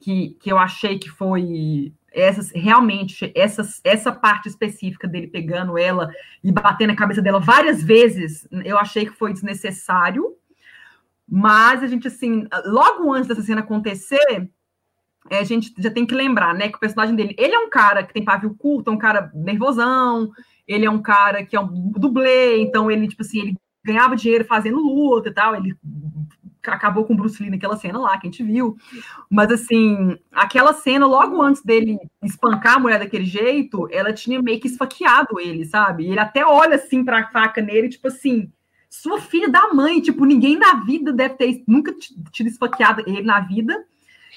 que, que eu achei que foi essas realmente essas, essa parte específica dele pegando ela e batendo a cabeça dela várias vezes, eu achei que foi desnecessário. Mas a gente, assim, logo antes dessa cena acontecer, é, a gente já tem que lembrar, né, que o personagem dele, ele é um cara que tem pavio curto, é um cara nervosão, ele é um cara que é um dublê, então ele, tipo assim, ele ganhava dinheiro fazendo luta e tal, ele acabou com o Bruce Lee naquela cena lá, que a gente viu. Mas, assim, aquela cena, logo antes dele espancar a mulher daquele jeito, ela tinha meio que esfaqueado ele, sabe? Ele até olha, assim, pra faca nele, tipo assim, sua filha da mãe, tipo, ninguém na vida deve ter nunca tido esfaqueado ele na vida.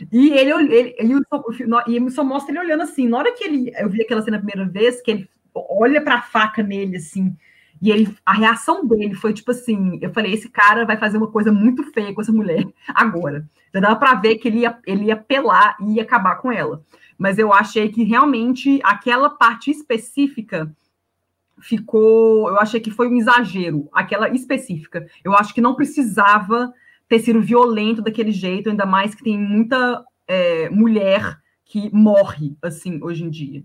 E ele, ele, ele, só, e só mostra ele olhando assim. Na hora que ele, eu vi aquela cena a primeira vez, que ele olha para a faca nele assim, e ele, a reação dele foi tipo assim: eu falei, esse cara vai fazer uma coisa muito feia com essa mulher *laughs* agora. Já dava para ver que ele ia, ele ia pelar e ia acabar com ela. Mas eu achei que realmente aquela parte específica ficou. Eu achei que foi um exagero, aquela específica. Eu acho que não precisava ter sido violento daquele jeito, ainda mais que tem muita é, mulher que morre, assim, hoje em dia.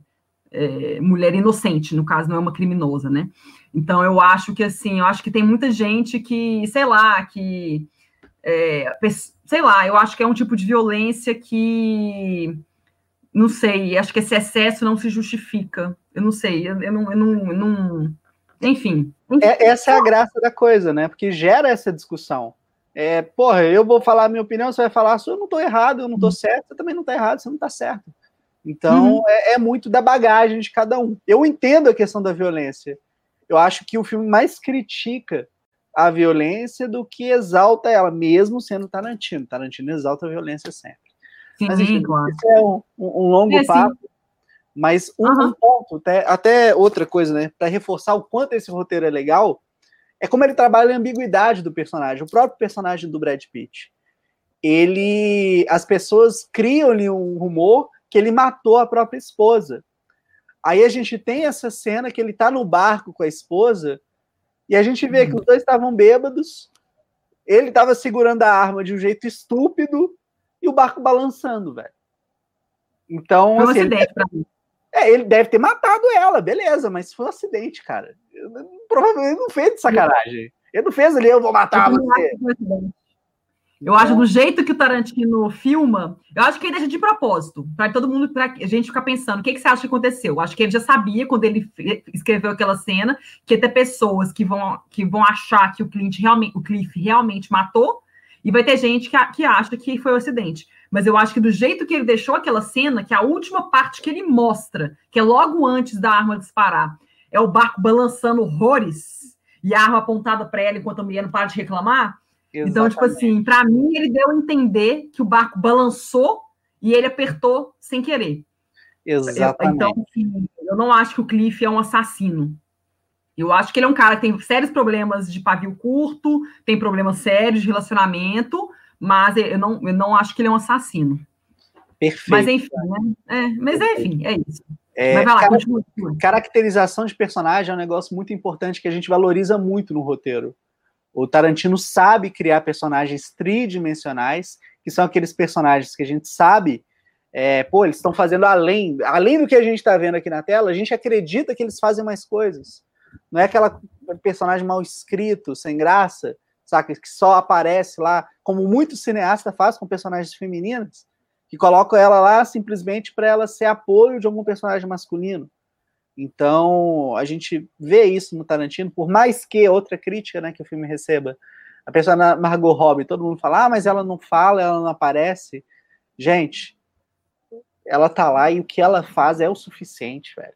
É, mulher inocente, no caso, não é uma criminosa, né? Então, eu acho que, assim, eu acho que tem muita gente que, sei lá, que É, sei lá, eu acho que é um tipo de violência que não sei, acho que esse excesso não se justifica. Eu não sei, eu, eu, não, eu não, eu não, Enfim. É, essa é a graça da coisa, né? Porque gera essa discussão. É, porra, eu vou falar a minha opinião, você vai falar, eu não estou errado, eu não estou uhum. certo, você também não está errado, você não está certo. Então, uhum. é, é, muito da bagagem de cada um. Eu entendo a questão da violência. Eu acho que o filme mais critica a violência do que exalta ela, mesmo sendo Tarantino. Tarantino exalta a violência sempre. Sim, Mas, enfim, claro. Isso é um, um longo é, papo. Sim. Mas um, uhum. um, ponto, até, até outra coisa, né? Para reforçar o quanto esse roteiro é legal, é como ele trabalha a ambiguidade do personagem. O próprio personagem do Brad Pitt. Ele. As pessoas criam-lhe um rumor que ele matou a própria esposa. Aí a gente tem essa cena que ele tá no barco com a esposa, e a gente vê que os dois estavam bêbados, ele estava segurando a arma de um jeito estúpido, o barco balançando, velho. Então, foi um assim, acidente para mim. É, ele deve ter matado ela, beleza, mas foi um acidente, cara. Provavelmente não fez de sacanagem. Ele não fez ali, eu vou matar eu você. Eu acho do jeito que o Tarantino filma, eu acho que ele deixa de propósito, para todo mundo, para a gente ficar pensando, o que, que você acha que aconteceu? Eu acho que ele já sabia, quando ele escreveu aquela cena, que ter pessoas que vão, que vão achar que o Clint realmente, o Cliff realmente matou, e vai ter gente que, que acha que foi um acidente. Mas eu acho que do jeito que ele deixou aquela cena, que é a última parte que ele mostra, que é logo antes da arma disparar, é o barco balançando horrores e a arma apontada para ela enquanto a mulher não para de reclamar, Exatamente. Então, tipo assim, para mim, ele deu a entender que o barco balançou e ele apertou sem querer. Exatamente. então, assim, eu não acho que o Cliff é um assassino. Eu acho que ele é um cara que tem sérios problemas de pavio curto, tem problemas sérios de relacionamento, mas eu não, eu não acho que ele é um assassino. Perfeito. Mas enfim, né? É, mas enfim, é isso. É, mas vai lá, cara, continua. Caracterização de personagem é um negócio muito importante que a gente valoriza muito no roteiro. O Tarantino sabe criar personagens tridimensionais, que são aqueles personagens que a gente sabe, é, pô, eles estão fazendo além, além do que a gente está vendo aqui na tela, a gente acredita que eles fazem mais coisas. Não é aquela personagem mal escrito, sem graça, saca? Que só aparece lá, como muitos cineastas fazem com personagens femininas, que colocam ela lá simplesmente para ela ser apoio de algum personagem masculino. Então, a gente vê isso no Tarantino, por mais que outra crítica né, que o filme receba, a pessoa Margot Robbie, todo mundo fala, ah, mas ela não fala, ela não aparece. Gente, ela tá lá e o que ela faz é o suficiente, velho.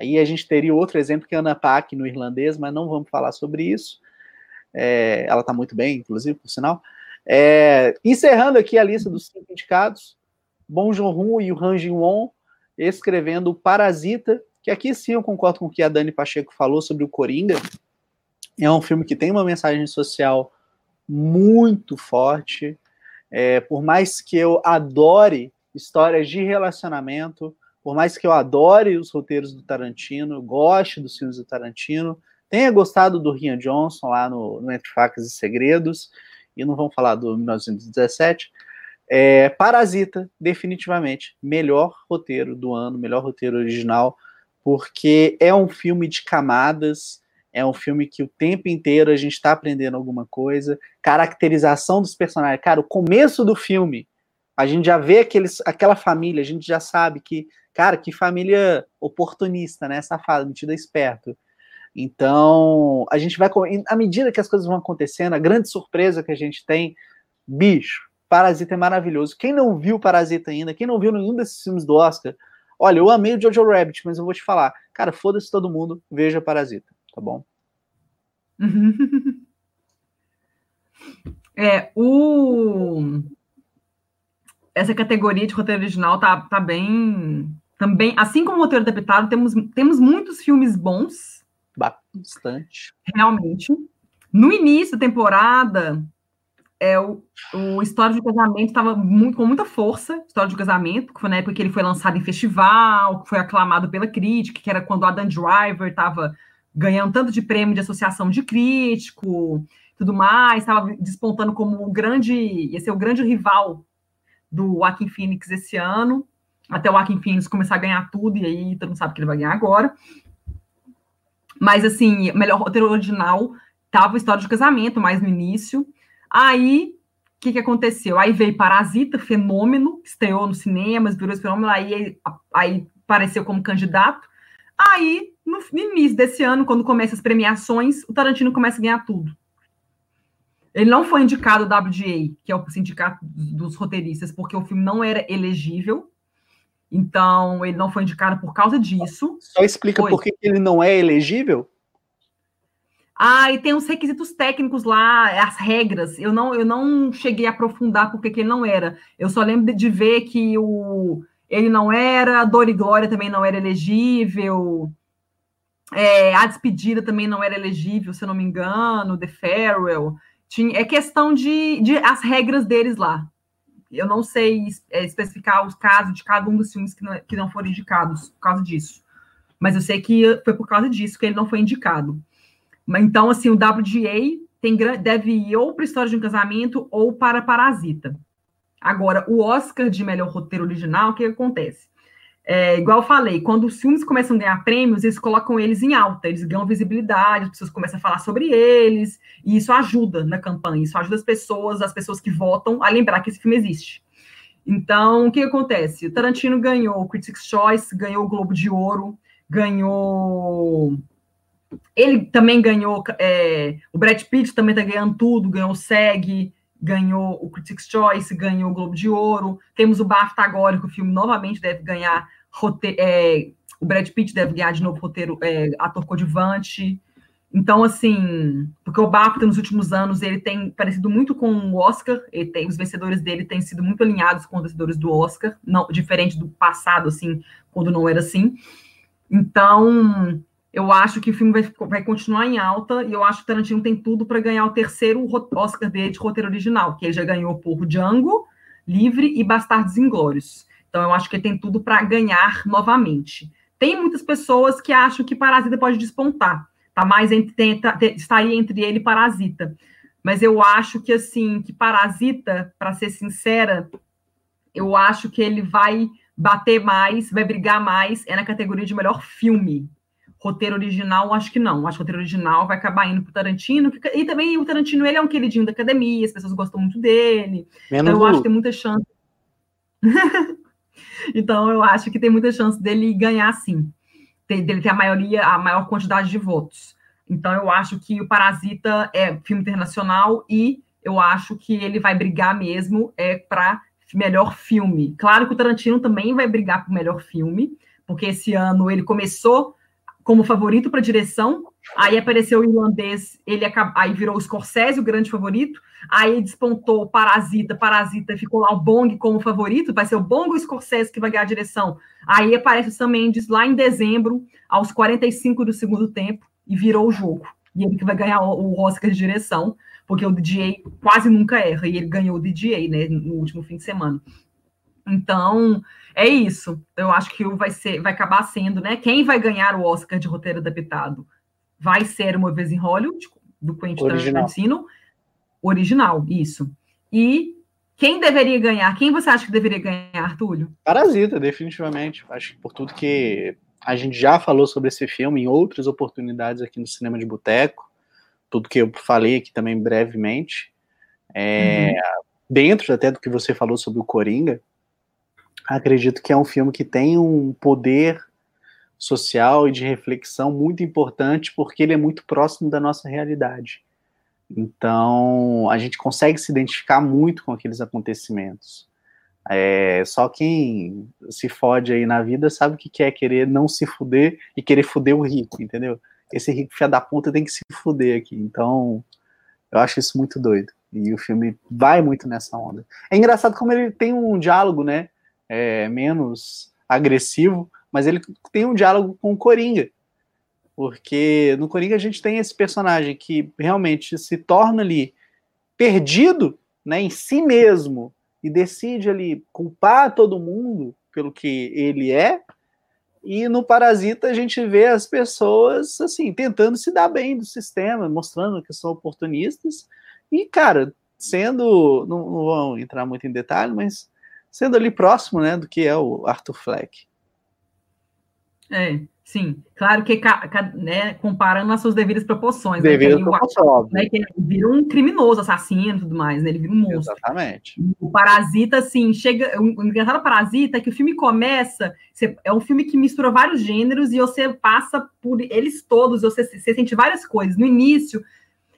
Aí a gente teria outro exemplo que é a Ana Paquin no irlandês, mas não vamos falar sobre isso. É, ela tá muito bem, inclusive, por sinal. É, encerrando aqui a lista dos cinco indicados, Bong Joon-ho e o Han Jin-won escrevendo Parasita, que aqui sim eu concordo com o que a Dani Pacheco falou sobre o Coringa. É um filme que tem uma mensagem social muito forte. É, por mais que eu adore histórias de relacionamento, por mais que eu adore os roteiros do Tarantino, goste dos filmes do Tarantino, tenha gostado do Rian Johnson lá no, no Entre Facas e Segredos, e não vamos falar do 1917, é, Parasita, definitivamente, melhor roteiro do ano, melhor roteiro original, porque é um filme de camadas, é um filme que o tempo inteiro a gente está aprendendo alguma coisa, caracterização dos personagens. Cara, o começo do filme, a gente já vê aqueles, aquela família, a gente já sabe que, cara, que família oportunista, né? Safada, metida esperto. Então, a gente vai, à medida que as coisas vão acontecendo, a grande surpresa que a gente tem, bicho, Parasita é maravilhoso. Quem não viu Parasita ainda, quem não viu nenhum desses filmes do Oscar, Olha, eu amei o Jojo Rabbit, mas eu vou te falar. Cara, foda-se todo mundo, veja Parasita, tá bom? *laughs* É, o... Essa categoria de roteiro original tá, tá bem... Também, assim como o roteiro adaptado, temos, temos muitos filmes bons. Bastante. Realmente. No início da temporada, é, o, o História de Casamento estava muito, com muita força, História de Casamento, que foi na época que ele foi lançado em festival, que foi aclamado pela crítica, que era quando o Adam Driver estava ganhando tanto de prêmio de associação de crítico, tudo mais, estava despontando como o grande, ia ser o grande rival do Joaquin Phoenix esse ano, até o Joaquin Phoenix começar a ganhar tudo, e aí todo mundo sabe que ele vai ganhar agora. Mas, assim, melhor roteiro original estava História de Casamento, mais no início, Aí que, que aconteceu? Aí veio Parasita, fenômeno, estreou nos cinemas, virou esse fenômeno, aí, aí apareceu como candidato. Aí, no início desse ano, quando começam as premiações, o Tarantino começa a ganhar tudo. Ele não foi indicado ao WGA, que é o sindicato dos roteiristas, porque o filme não era elegível. Então, ele não foi indicado por causa disso. Só explica foi. por que ele não é elegível? Ah, e tem os requisitos técnicos lá, as regras. Eu não, eu não cheguei a aprofundar porque que ele não era. Eu só lembro de ver que o, ele não era, Dor e Glória também não era elegível. É, a Despedida também não era elegível, se eu não me engano, The Farewell. Tinha, é questão de, de as regras deles lá. Eu não sei é, especificar os casos de cada um dos filmes que não, que não foram indicados por causa disso. Mas eu sei que foi por causa disso que ele não foi indicado. Então, assim, o WGA tem, deve ir ou para História de um Casamento ou para Parasita. Agora, o Oscar de melhor roteiro original, o que acontece? É, igual falei, quando os filmes começam a ganhar prêmios, eles colocam eles em alta, eles ganham visibilidade, as pessoas começam a falar sobre eles, e isso ajuda na campanha, isso ajuda as pessoas, as pessoas que votam, a lembrar que esse filme existe. Então, o que acontece? O Tarantino ganhou o Critics' Choice, ganhou o Globo de Ouro, ganhou. Ele também ganhou. É... O Brad Pitt também está ganhando tudo, ganhou o SEG, ganhou o Critics' Choice, ganhou o Globo de Ouro. Temos o BAFTA agora, que o filme novamente deve ganhar É, o Brad Pitt deve ganhar de novo roteiro, é, ator coadjuvante. Então, assim, porque o BAFTA nos últimos anos ele tem parecido muito com o Oscar, ele tem, os vencedores dele têm sido muito alinhados com os vencedores do Oscar, não diferente do passado, assim, quando não era assim. Então, eu acho que o filme vai, vai continuar em alta e eu acho que Tarantino tem tudo para ganhar o terceiro Oscar dele de roteiro original, que ele já ganhou por Django, Livre e Bastardos Inglórios. Então eu acho que ele tem tudo para ganhar novamente. Tem muitas pessoas que acham que Parasita pode despontar. Tá mais entre, tá, está aí entre ele e Parasita. Mas eu acho que assim, que Parasita, para ser sincera, eu acho que ele vai bater mais, vai brigar mais é na categoria de melhor filme roteiro original, acho que não. Acho que o roteiro original vai acabar indo pro Tarantino. Que, e também o Tarantino, ele é um queridinho da academia, as pessoas gostam muito dele. Menos então eu acho que tem muita chance. *laughs* então eu acho que tem muita chance dele ganhar sim. Dele ter a maioria, a maior quantidade de votos. Então eu acho que o Parasita é filme internacional e eu acho que ele vai brigar mesmo é para melhor filme. Claro que o Tarantino também vai brigar por melhor filme, porque esse ano ele começou como favorito para direção. Aí apareceu o irlandês, ele aí virou o Scorsese, o grande favorito. Aí despontou Parasita, Parasita ficou lá o Bong como favorito, vai ser o Bong ou o Scorsese que vai ganhar a direção. Aí aparece o Sam Mendes lá em dezembro, aos 45 do segundo tempo, e virou o jogo. E ele que vai ganhar o Oscar de direção, porque o DJ quase nunca erra, e ele ganhou o DJ, né, no último fim de semana. Então, é isso. Eu acho que vai ser, vai acabar sendo, né? Quem vai ganhar o Oscar de roteiro adaptado vai ser uma vez em Hollywood, do Quentin Tarantino, original, isso. E quem deveria ganhar? Quem você acha que deveria ganhar, Túlio? Parasita, definitivamente. Acho que por tudo que a gente já falou sobre esse filme em outras oportunidades aqui no Cinema de Boteco, tudo que eu falei aqui também brevemente, é, uhum. dentro até do que você falou sobre o Coringa, acredito que é um filme que tem um poder social e de reflexão muito importante, porque ele é muito próximo da nossa realidade. Então, a gente consegue se identificar muito com aqueles acontecimentos. É, só quem se fode aí na vida sabe o que quer querer não se fuder e querer fuder o rico, entendeu? Esse rico fia da puta tem que se fuder aqui. Então, eu acho isso muito doido. E o filme vai muito nessa onda. É engraçado como ele tem um diálogo, né? é, menos agressivo, mas ele tem um diálogo com o Coringa. Porque no Coringa a gente tem esse personagem que realmente se torna ali perdido né, em si mesmo e decide ali culpar todo mundo pelo que ele é. E no Parasita a gente vê as pessoas assim tentando se dar bem do sistema, mostrando que são oportunistas. E, cara, sendo. Não, não vão entrar muito em detalhe, mas sendo ali próximo, né, do que é o Arthur Fleck. É, sim. Claro que, né, comparando as suas devidas proporções. Devidas né, proporções, né, que ele vira um criminoso, assassino e tudo mais, né? Ele vira um monstro. Exatamente. O Parasita, assim, chega... O engraçado Parasita é que o filme começa... É um filme que mistura vários gêneros e você passa por eles todos, você, você sente várias coisas. No início,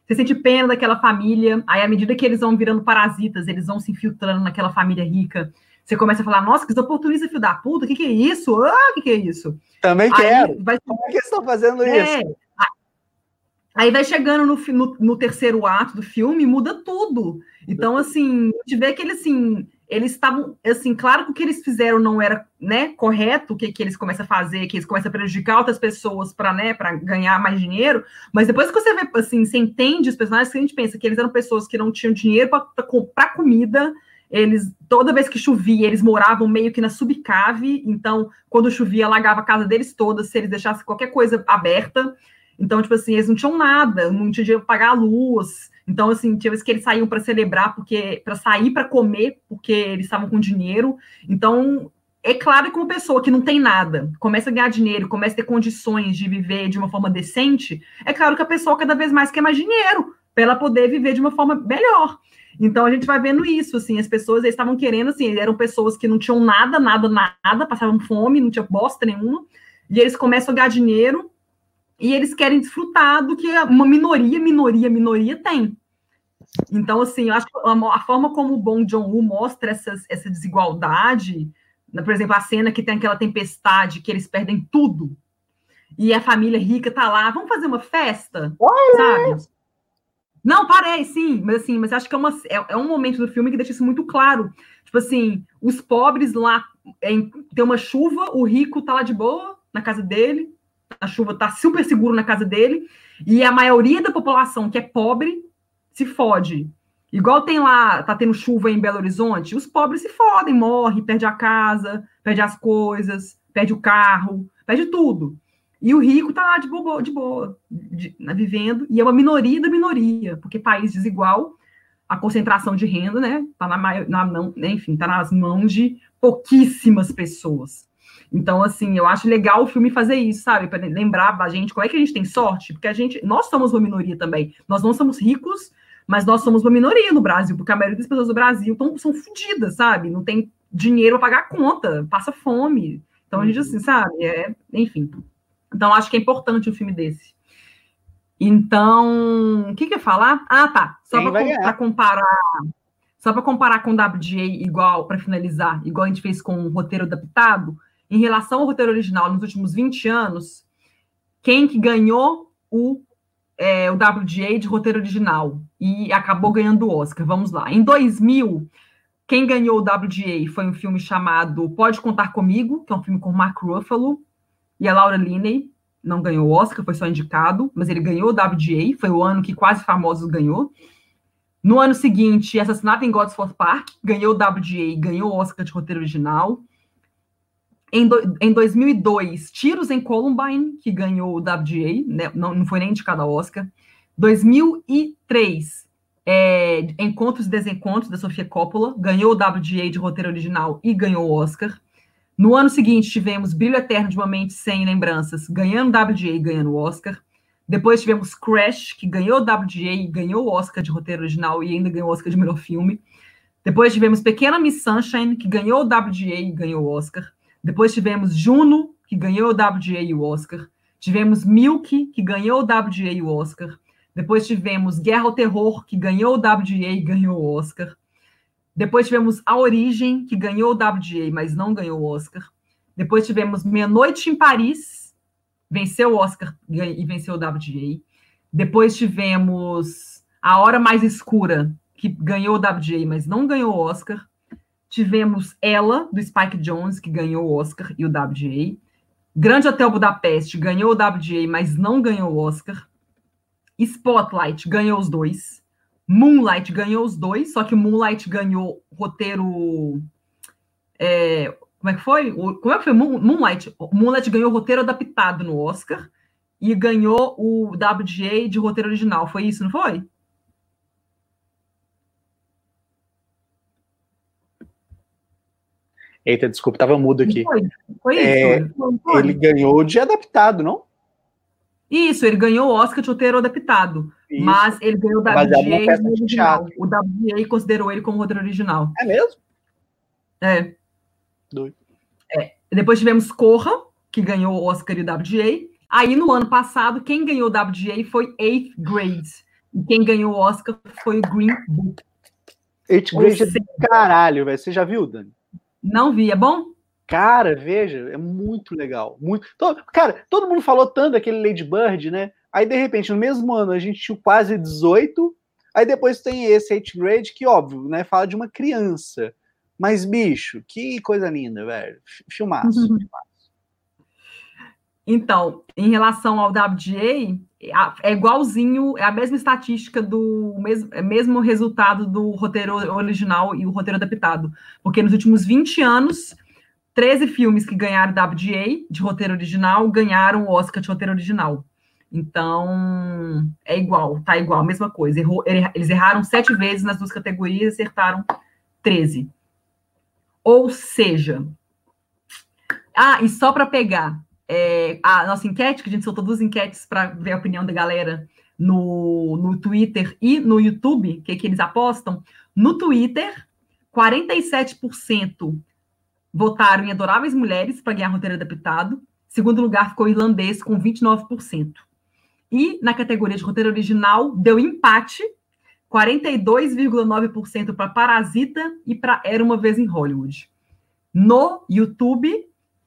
você sente pena daquela família, aí à medida que eles vão virando parasitas, eles vão se infiltrando naquela família rica você começa a falar, nossa, que oportunista, filho da puta, o que, que é isso? Ah, o que, que é isso? Também aí quero. Vai... Como é que estão fazendo é... isso? Aí vai chegando no, no, no, terceiro ato do filme, muda tudo. Então, assim, te vê que eles, assim, eles estavam, assim, claro que o que eles fizeram não era, né, correto, o que, que eles começam a fazer, que eles começam a prejudicar outras pessoas para, né, para ganhar mais dinheiro, mas depois que você vê, assim, você entende os personagens, que a gente pensa que eles eram pessoas que não tinham dinheiro para comprar comida, eles toda vez que chovia, eles moravam meio que na subcave, então quando chovia, alagava a casa deles toda, se eles deixassem qualquer coisa aberta. Então, tipo assim, eles não tinham nada, não tinham dinheiro para pagar a luz. Então, assim, tinha vezes que eles saíam para celebrar, porque para sair para comer, porque eles estavam com dinheiro. Então, é claro que uma pessoa que não tem nada começa a ganhar dinheiro, começa a ter condições de viver de uma forma decente, é claro que a pessoa cada vez mais quer mais dinheiro para ela poder viver de uma forma melhor. Então a gente vai vendo isso, assim, as pessoas estavam querendo, assim, eram pessoas que não tinham nada, nada, nada, passavam fome, não tinha bosta nenhuma, e eles começam a ganhar dinheiro e eles querem desfrutar do que uma minoria, minoria, minoria tem. Então, assim, eu acho que a, forma como o Bong Joon-ho mostra essas, essa desigualdade, por exemplo, a cena que tem aquela tempestade, que eles perdem tudo, e a família rica tá lá, vamos fazer uma festa, Olha! sabe? Não, parei, sim, mas assim, mas acho que é, uma, é, é, um momento do filme que deixa isso muito claro. Tipo assim, os pobres lá é, tem uma chuva, o rico tá lá de boa na casa dele, a chuva tá super seguro na casa dele, e a maioria da população que é pobre se fode. Igual tem lá, tá tendo chuva em Belo Horizonte, os pobres se fodem, morrem, perde a casa, perde as coisas, perde o carro, perde tudo. E o rico tá lá de boa, de boa, de, né, vivendo, e é uma minoria da minoria, porque país desigual, a concentração de renda, né, tá na, na mão, né, enfim, tá nas mãos de pouquíssimas pessoas. Então, assim, eu acho legal o filme fazer isso, sabe? Para lembrar a gente como é que a gente tem sorte, porque a gente, nós somos uma minoria também. Nós não somos ricos, mas nós somos uma minoria no Brasil, porque a maioria das pessoas do Brasil tão, são fodidas, sabe? Não tem dinheiro para pagar a conta, passa fome. Então a gente, uhum. assim, sabe? É, enfim. Então, acho que é importante um filme desse. Então, o que, que eu ia falar? Ah, tá. Só para comparar. Só para comparar com o WGA igual, para finalizar, igual a gente fez com o roteiro adaptado, em relação ao roteiro original nos últimos 20 anos, quem que ganhou o, é, o WGA de roteiro original e acabou ganhando o Oscar? Vamos lá. Em 2000, quem ganhou o WGA foi um filme chamado Pode Contar Comigo, que é um filme com Mark Ruffalo, e a Laura Linney não ganhou o Oscar, foi só indicado, mas ele ganhou o WGA, foi o ano que Quase Famosos ganhou. No ano seguinte, Assassinato em Godsford Park, ganhou o WGA, ganhou o Oscar de roteiro original. Em, do, em 2002, Tiros em Columbine, que ganhou o WGA, né, não, não foi nem indicado ao Oscar. 2003, é, Encontros e Desencontros, da Sofia Coppola, ganhou o WGA de roteiro original e ganhou o Oscar. No ano seguinte, tivemos Brilho Eterno de uma Mente Sem Lembranças, ganhando WGA e ganhando o Oscar. Depois tivemos Crash, que ganhou o WGA e ganhou o Oscar de roteiro original e ainda ganhou o Oscar de melhor filme. Depois tivemos Pequena Miss Sunshine, que ganhou o WGA e ganhou o Oscar. Depois tivemos Juno, que ganhou o WGA e o Oscar. Tivemos Milk, que ganhou o WGA e o Oscar. Depois tivemos Guerra ao Terror, que ganhou o WGA e ganhou o Oscar. Depois tivemos A Origem, que ganhou o WGA, mas não ganhou o Oscar. Depois tivemos Meia Noite em Paris, venceu o Oscar e venceu o WGA. Depois tivemos A Hora Mais Escura, que ganhou o WGA, mas não ganhou o Oscar. Tivemos Ela, do Spike Jones, que ganhou o Oscar e o WGA. Grande Hotel Budapeste ganhou o WGA, mas não ganhou o Oscar. Spotlight ganhou os dois. Moonlight ganhou os dois, só que Moonlight ganhou roteiro. É, como é que foi? Como é que foi? Moonlight. Moonlight ganhou roteiro adaptado no Oscar e ganhou o WGA de roteiro original. Foi isso, não foi? Eita, desculpa, tava mudo aqui. Foi, foi É, isso. Foi, foi. Ele ganhou de adaptado, não? Isso, ele ganhou o Oscar de roteiro adaptado. Isso. Mas ele ganhou o WGA de original. O WGA considerou ele como roteiro original. É mesmo? É. Doido. Depois tivemos Corra, que ganhou o Oscar e o WGA. Aí, no ano passado, quem ganhou o WGA foi Eighth Grade. E quem ganhou o Oscar foi o Green Book. Eight Ou Grade é caralho, velho. Você já viu, Dani? Não vi, é bom? Cara, veja, é muito legal. Muito. To- Cara, todo mundo falou tanto daquele Lady Bird, né? Aí, de repente, no mesmo ano, a gente tinha quase 18. Aí depois tem esse Eight Grade, que, óbvio, né? Fala de uma criança. Mas, bicho, que coisa linda, velho. Filmaço. Uhum. filmaço. Então, em relação ao WGA, é igualzinho, é a mesma estatística do mesmo, é mesmo resultado do roteiro original e o roteiro adaptado. Porque nos últimos 20 anos, 13 filmes que ganharam WGA de roteiro original ganharam o Oscar de roteiro original. Então, é igual, tá igual, mesma coisa. Errou- eles erraram sete vezes nas duas categorias e acertaram 13. Ou seja, ah, e só para pegar é, a nossa enquete, que a gente soltou duas enquetes para ver a opinião da galera no, no Twitter e no YouTube, que, que eles apostam. No Twitter, 47% votaram em Adoráveis Mulheres para ganhar roteiro adaptado. Segundo lugar ficou Irlandês, com 29%. E na categoria de roteiro original, deu empate, 42,9% para Parasita e para Era Uma Vez em Hollywood. No YouTube,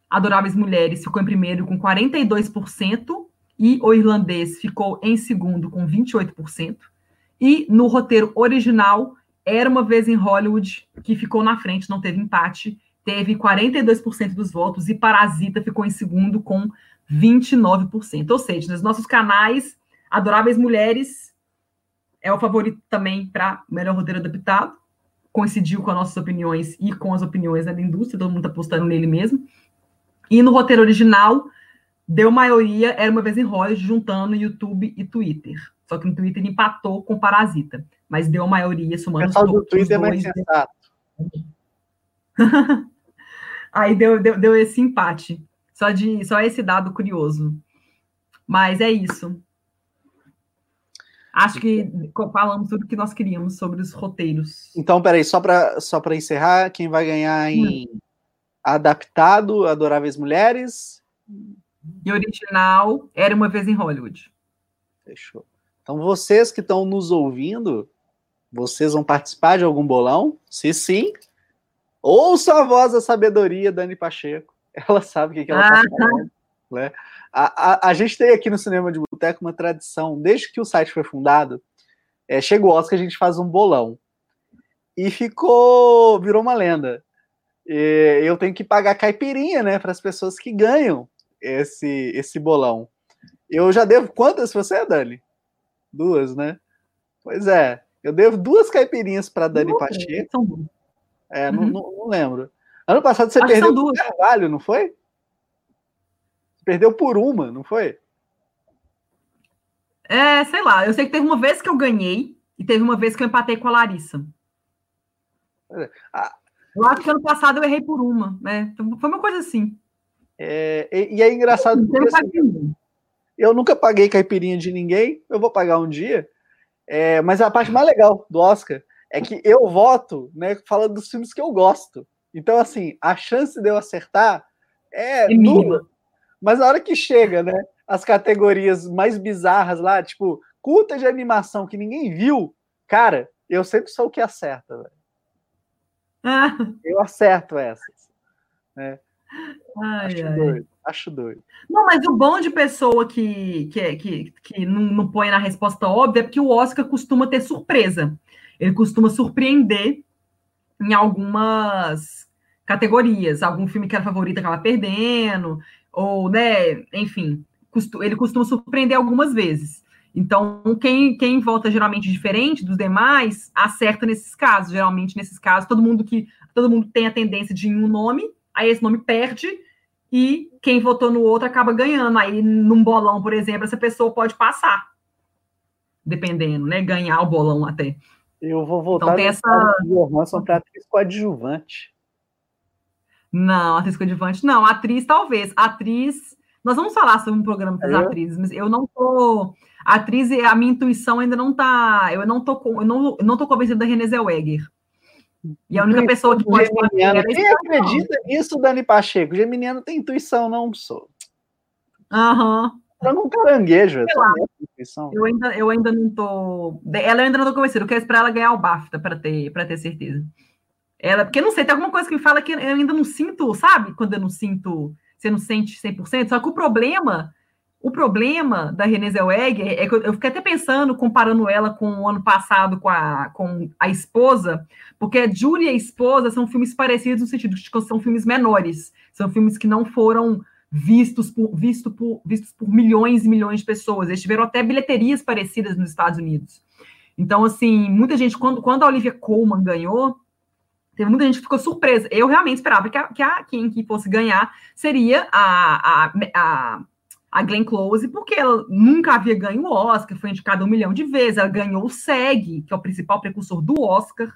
Adoráveis Mulheres ficou em primeiro com 42% e o irlandês ficou em segundo com 28%. E no roteiro original, Era Uma Vez em Hollywood, que ficou na frente, não teve empate, teve 42% dos votos e Parasita ficou em segundo com 29%. Ou seja, nos nossos canais, Adoráveis Mulheres é o favorito também para melhor roteiro adaptado. Coincidiu com as nossas opiniões e com as opiniões da indústria, todo mundo está postando nele mesmo. E no roteiro original, deu maioria, era uma vez em Hollywood, juntando YouTube e Twitter. Só que no Twitter ele empatou com Parasita, mas deu a maioria, O somando pessoal do Twitter é mais sensato. *laughs* Aí deu, deu, deu esse empate. Só, de, só esse dado curioso. Mas é isso. Acho que falamos tudo que nós queríamos sobre os roteiros. Então, peraí, só para só pra encerrar, quem vai ganhar em adaptado, Adoráveis Mulheres? E original era uma vez em Hollywood. Fechou. Então, vocês que estão nos ouvindo, vocês vão participar de algum bolão? Se sim, ouça a voz da sabedoria, Dani Pacheco. Ela sabe o que, que ela está Ah. falando. Né? A, a, a gente tem aqui no Cinema de Boteco uma tradição, desde que o site foi fundado, é, chega o Oscar, a gente faz um bolão. E ficou, virou uma lenda. E eu tenho que pagar caipirinha, né, para as pessoas que ganham esse, esse bolão. Eu já devo quantas você, Dani? Duas, né? Pois é, eu devo duas caipirinhas para Dani Pacheco. É, não, Uhum. não- não lembro. Ano passado você Acho perdeu por. Carvalho, não foi? Você perdeu por uma, não foi? É, sei lá. Eu sei que teve uma vez que eu ganhei e teve uma vez que eu empatei com a Larissa. Ah. Eu acho que ano passado eu errei por uma, né? Então, Foi uma coisa assim. É, e, e é engraçado Não porque assim, eu nunca paguei caipirinha de ninguém, eu vou pagar um dia. É, mas a parte mais legal do Oscar é que eu voto, né, falando dos filmes que eu gosto. Então, assim, a chance de eu acertar é, É nula. Mas na hora que chega, né, as categorias mais bizarras lá, tipo, curta de animação que ninguém viu, cara, eu sempre sou o que acerta, velho. Ah, Eu acerto essas. ai, Acho ai. doido, acho doido. Não, mas o bom de pessoa que, que, é- que, que não, não põe na resposta óbvia é porque o Oscar costuma ter surpresa. Ele costuma surpreender em algumas categorias. Algum filme que era favorito acaba perdendo, ou, né, enfim, ele costuma surpreender algumas vezes. Então, quem, quem vota geralmente diferente dos demais, acerta nesses casos. Geralmente, nesses casos, todo mundo que todo mundo tem a tendência de um nome, aí esse nome perde, e quem votou no outro acaba ganhando. Aí, num bolão, por exemplo, essa pessoa pode passar. Dependendo, né? Ganhar o bolão até. Eu vou voltar Então tem essa- Johansson para atriz coadjuvante. Não, atriz coadjuvante, não. Atriz, talvez. Atriz. Nós vamos falar sobre um programa das é? atrizes, mas eu não tô. Atriz, a minha intuição ainda não tá. Eu não tô, eu não, eu não tô convencida da Renée Zellweger. E a única pessoa que pode Geminiano. Quem acredita nisso, Dani Pacheco? Geminiano tem intuição, não sou. Aham. Uhum. Um caranguejo. É eu ainda, eu ainda não tô. Ela eu ainda não tô convencida. Eu quero esperar ela ganhar o BAFTA para ter, ter certeza. Ela, porque não sei, tem alguma coisa que me fala que eu ainda não sinto, sabe? Quando eu não sinto, você não sente 100%. Só que o problema, o problema da Renée Zellweger é que eu, eu fiquei até pensando, comparando ela com o ano passado com a, com a esposa, porque a Julie e a esposa são filmes parecidos no sentido de que são filmes menores, são filmes que não foram vistos por, visto por, vistos por milhões e milhões de pessoas. Eles tiveram até bilheterias parecidas nos Estados Unidos. Então, assim, muita gente, quando, quando a Olivia Colman ganhou, teve muita gente que ficou surpresa. Eu realmente esperava que a, que a quem que fosse ganhar seria a, a, a, a Glenn Close, porque ela nunca havia ganho o Oscar, foi indicada um milhão de vezes, ela ganhou o SEG, que é o principal precursor do Oscar,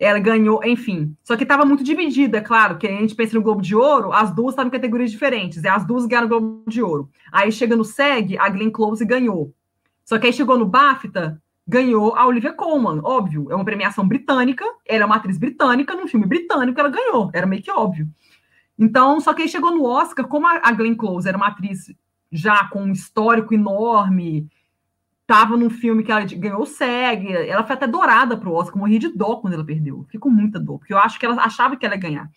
ela ganhou, enfim. Só que estava muito dividida, é claro, que a gente pensa no Globo de Ouro, as duas estavam em categorias diferentes, e as duas ganharam o Globo de Ouro. Aí chega no SEG, a Glenn Close ganhou. Só que aí chegou no BAFTA, ganhou a Olivia Colman, óbvio, é uma premiação britânica, ela é uma atriz britânica, num filme britânico ela ganhou, era meio que óbvio. Então, só que aí chegou no Oscar, como a Glenn Close era uma atriz já com um histórico enorme, Tava num filme que ela ganhou SEG, ela foi até dourada pro Oscar, morri de dó quando ela perdeu. Fico com muita dor, porque eu acho que ela achava que ela ia ganhar.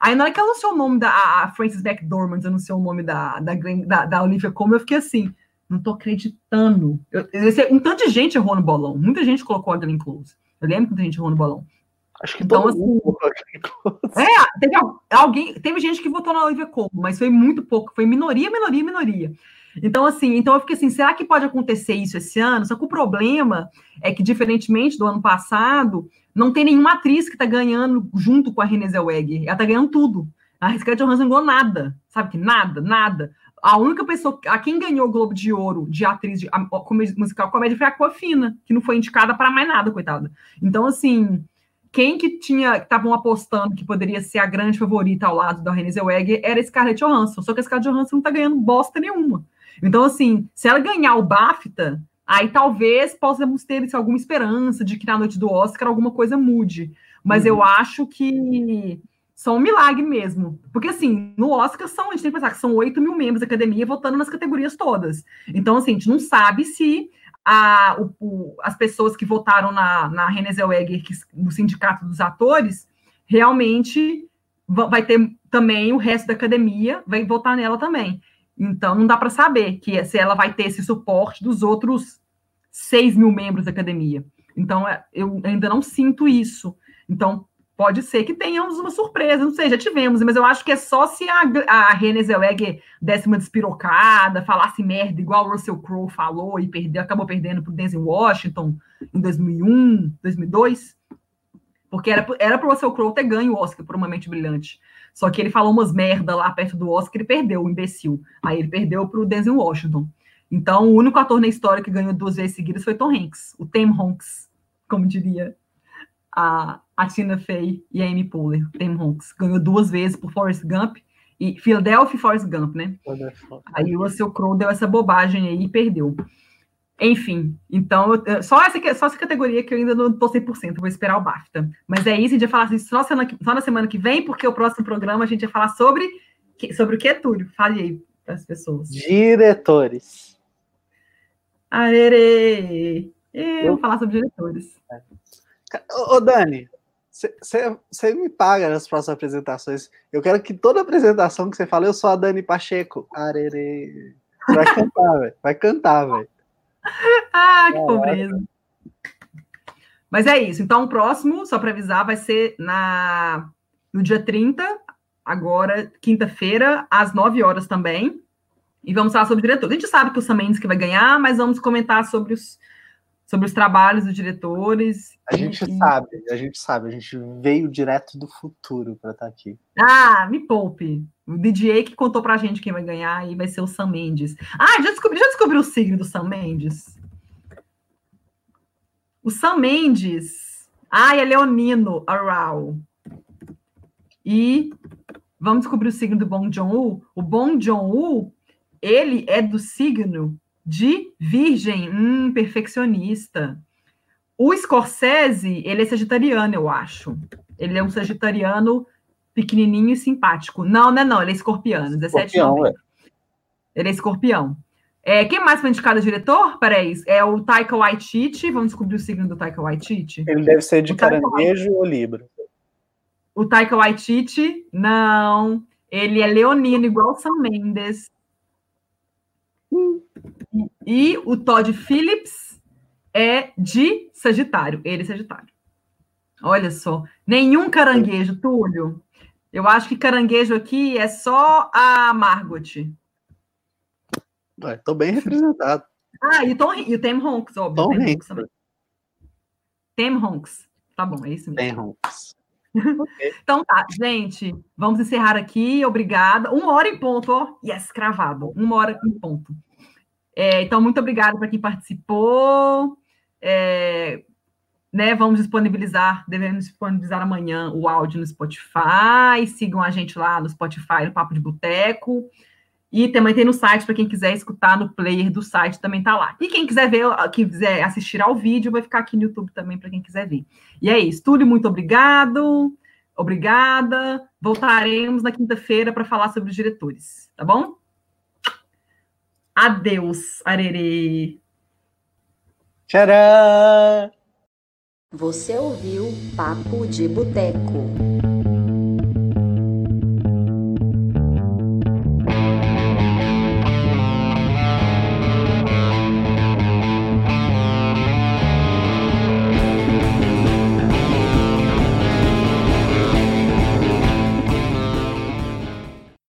Aí, na hora que ela anunciou o nome da a Frances McDormand, anunciou o nome da, da, da, da Olivia Colman, eu fiquei assim, não tô acreditando. Eu, eu, um tanto de gente errou no bolão, muita gente colocou a Glenn Close. Eu lembro que muita gente errou no bolão. Acho que então, assim, É, teve alguém, teve gente que votou na Olivia Colman, mas foi muito pouco, foi minoria, minoria, minoria. Então, assim, então eu fiquei assim, será que pode acontecer isso esse ano? Só que o problema é que, diferentemente do ano passado, não tem nenhuma atriz que está ganhando junto com a Renée Zellweger. Ela está ganhando tudo. A Scarlett Johansson ganhou nada, sabe que nada, nada. A única pessoa, a quem ganhou o Globo de Ouro de atriz de a, musical comédia foi a Coafina, que não foi indicada para mais nada, coitada. Então, assim, quem que tinha, estavam apostando que poderia ser a grande favorita ao lado da Renée Zellweger era Scarlett Johansson. Só que a Scarlett Johansson não está ganhando bosta nenhuma. Então, assim, se ela ganhar o BAFTA, aí talvez possamos ter assim, alguma esperança de que na noite do Oscar alguma coisa mude. Mas uhum. eu acho que são um milagre mesmo. Porque, assim, no Oscar são, a gente tem que pensar que são 8 mil membros da academia votando nas categorias todas. Então, assim, a gente não sabe se a, o, o, as pessoas que votaram na, na Renée Zellweger, que, no Sindicato dos Atores, realmente vai ter também o resto da academia, vai votar nela também. Então, não dá para saber que se ela vai ter esse suporte dos outros 6 mil membros da academia. Então, é, eu ainda não sinto isso. Então, pode ser que tenhamos uma surpresa, não sei, já tivemos, mas eu acho que é só se a, a Renée Zellweger desse uma despirocada, falasse merda, igual o Russell Crowe falou e perdeu, acabou perdendo para o Denzel Washington em 2001, 2002, porque era, era para o Russell Crowe ter ganho o Oscar por Uma Mente Brilhante. Só que ele falou umas merda lá perto do Oscar e perdeu, o imbecil. Aí ele perdeu para o Denzel Washington. Então, o único ator na história que ganhou duas vezes seguidas foi Tom Hanks, o Tim Hanks, como diria a, a Tina Fey e a Amy Poehler. Tim Hanks ganhou duas vezes por Forrest Gump e Philadelphia e Forrest Gump, né? Aí o Russell Crowe deu essa bobagem aí e perdeu. Enfim, então, só essa, só essa categoria que eu ainda não estou 100%, vou esperar o BAFTA. Mas é isso, a gente vai falar isso só, só na semana que vem, porque o próximo programa a gente vai falar sobre, sobre o que é Túlio? Fale aí para as pessoas. Diretores. Arerê! Eu vou falar sobre diretores. Ô, Dani, você me paga nas próximas apresentações. Eu quero que toda apresentação que você fala, eu sou a Dani Pacheco. Arerê. Vai cantar, *laughs* velho. Vai cantar, velho. *laughs* ah, que pobreza. Mas é isso. Então, o próximo, só para avisar, vai ser na no dia 30, agora, quinta-feira, às 9 horas também. E vamos falar sobre o diretor. A gente sabe que o Sam Mendes que vai ganhar, mas vamos comentar sobre os, sobre os trabalhos dos diretores. A gente e... sabe, a gente sabe, a gente veio direto do futuro para estar tá aqui. Ah, me poupe. O DJ que contou pra gente quem vai ganhar e vai ser o Sam Mendes. Ah, já descobri, já descobri o signo do Sam Mendes. O Sam Mendes. Ah, é Leonino Aral. E vamos descobrir o signo do Bong Joon-ho. O Bong Joon-ho, ele é do signo de Virgem, hum, perfeccionista. O Scorsese, ele é sagitariano, eu acho. Ele é um sagitariano pequenininho e simpático. Não, não é não, ele é escorpiano, 17 escorpião, é. Ele é escorpião. É, quem mais foi indicado diretor? Peraí, é o Taika Waititi. Vamos descobrir o signo do Taika Waititi? Ele deve ser de caranguejo ou libra. O Taika Waititi, não. Ele é leonino, igual o Sam Mendes. Hum. E o Todd Phillips é de Sagitário. Ele é Sagitário. Olha só. Nenhum caranguejo, Túlio. Eu acho que caranguejo aqui é só a Margot. Estou bem representado. Ah, e o, Tom, e o Tem Honks, óbvio. Tom Hanks. Também. Tem Honks. Tá bom, é isso mesmo. Tem Honks. *laughs* então tá, gente, vamos encerrar aqui. Obrigada. Uma hora em ponto, ó. Yes, cravado. Uma hora em ponto. É, então, muito obrigada para quem participou. É, né, vamos disponibilizar, devemos disponibilizar amanhã o áudio no Spotify. Sigam a gente lá no Spotify, no Papo de Boteco. E também tem no site, para quem quiser escutar no player do site, também tá lá. E quem quiser ver, quiser assistir ao vídeo, vai ficar aqui no YouTube também, para quem quiser ver. E é isso. Túlio, muito obrigado. Obrigada. Voltaremos na quinta-feira para falar sobre os diretores, tá bom? Adeus, Arerê. Tcharam! Você ouviu Papo de Boteco.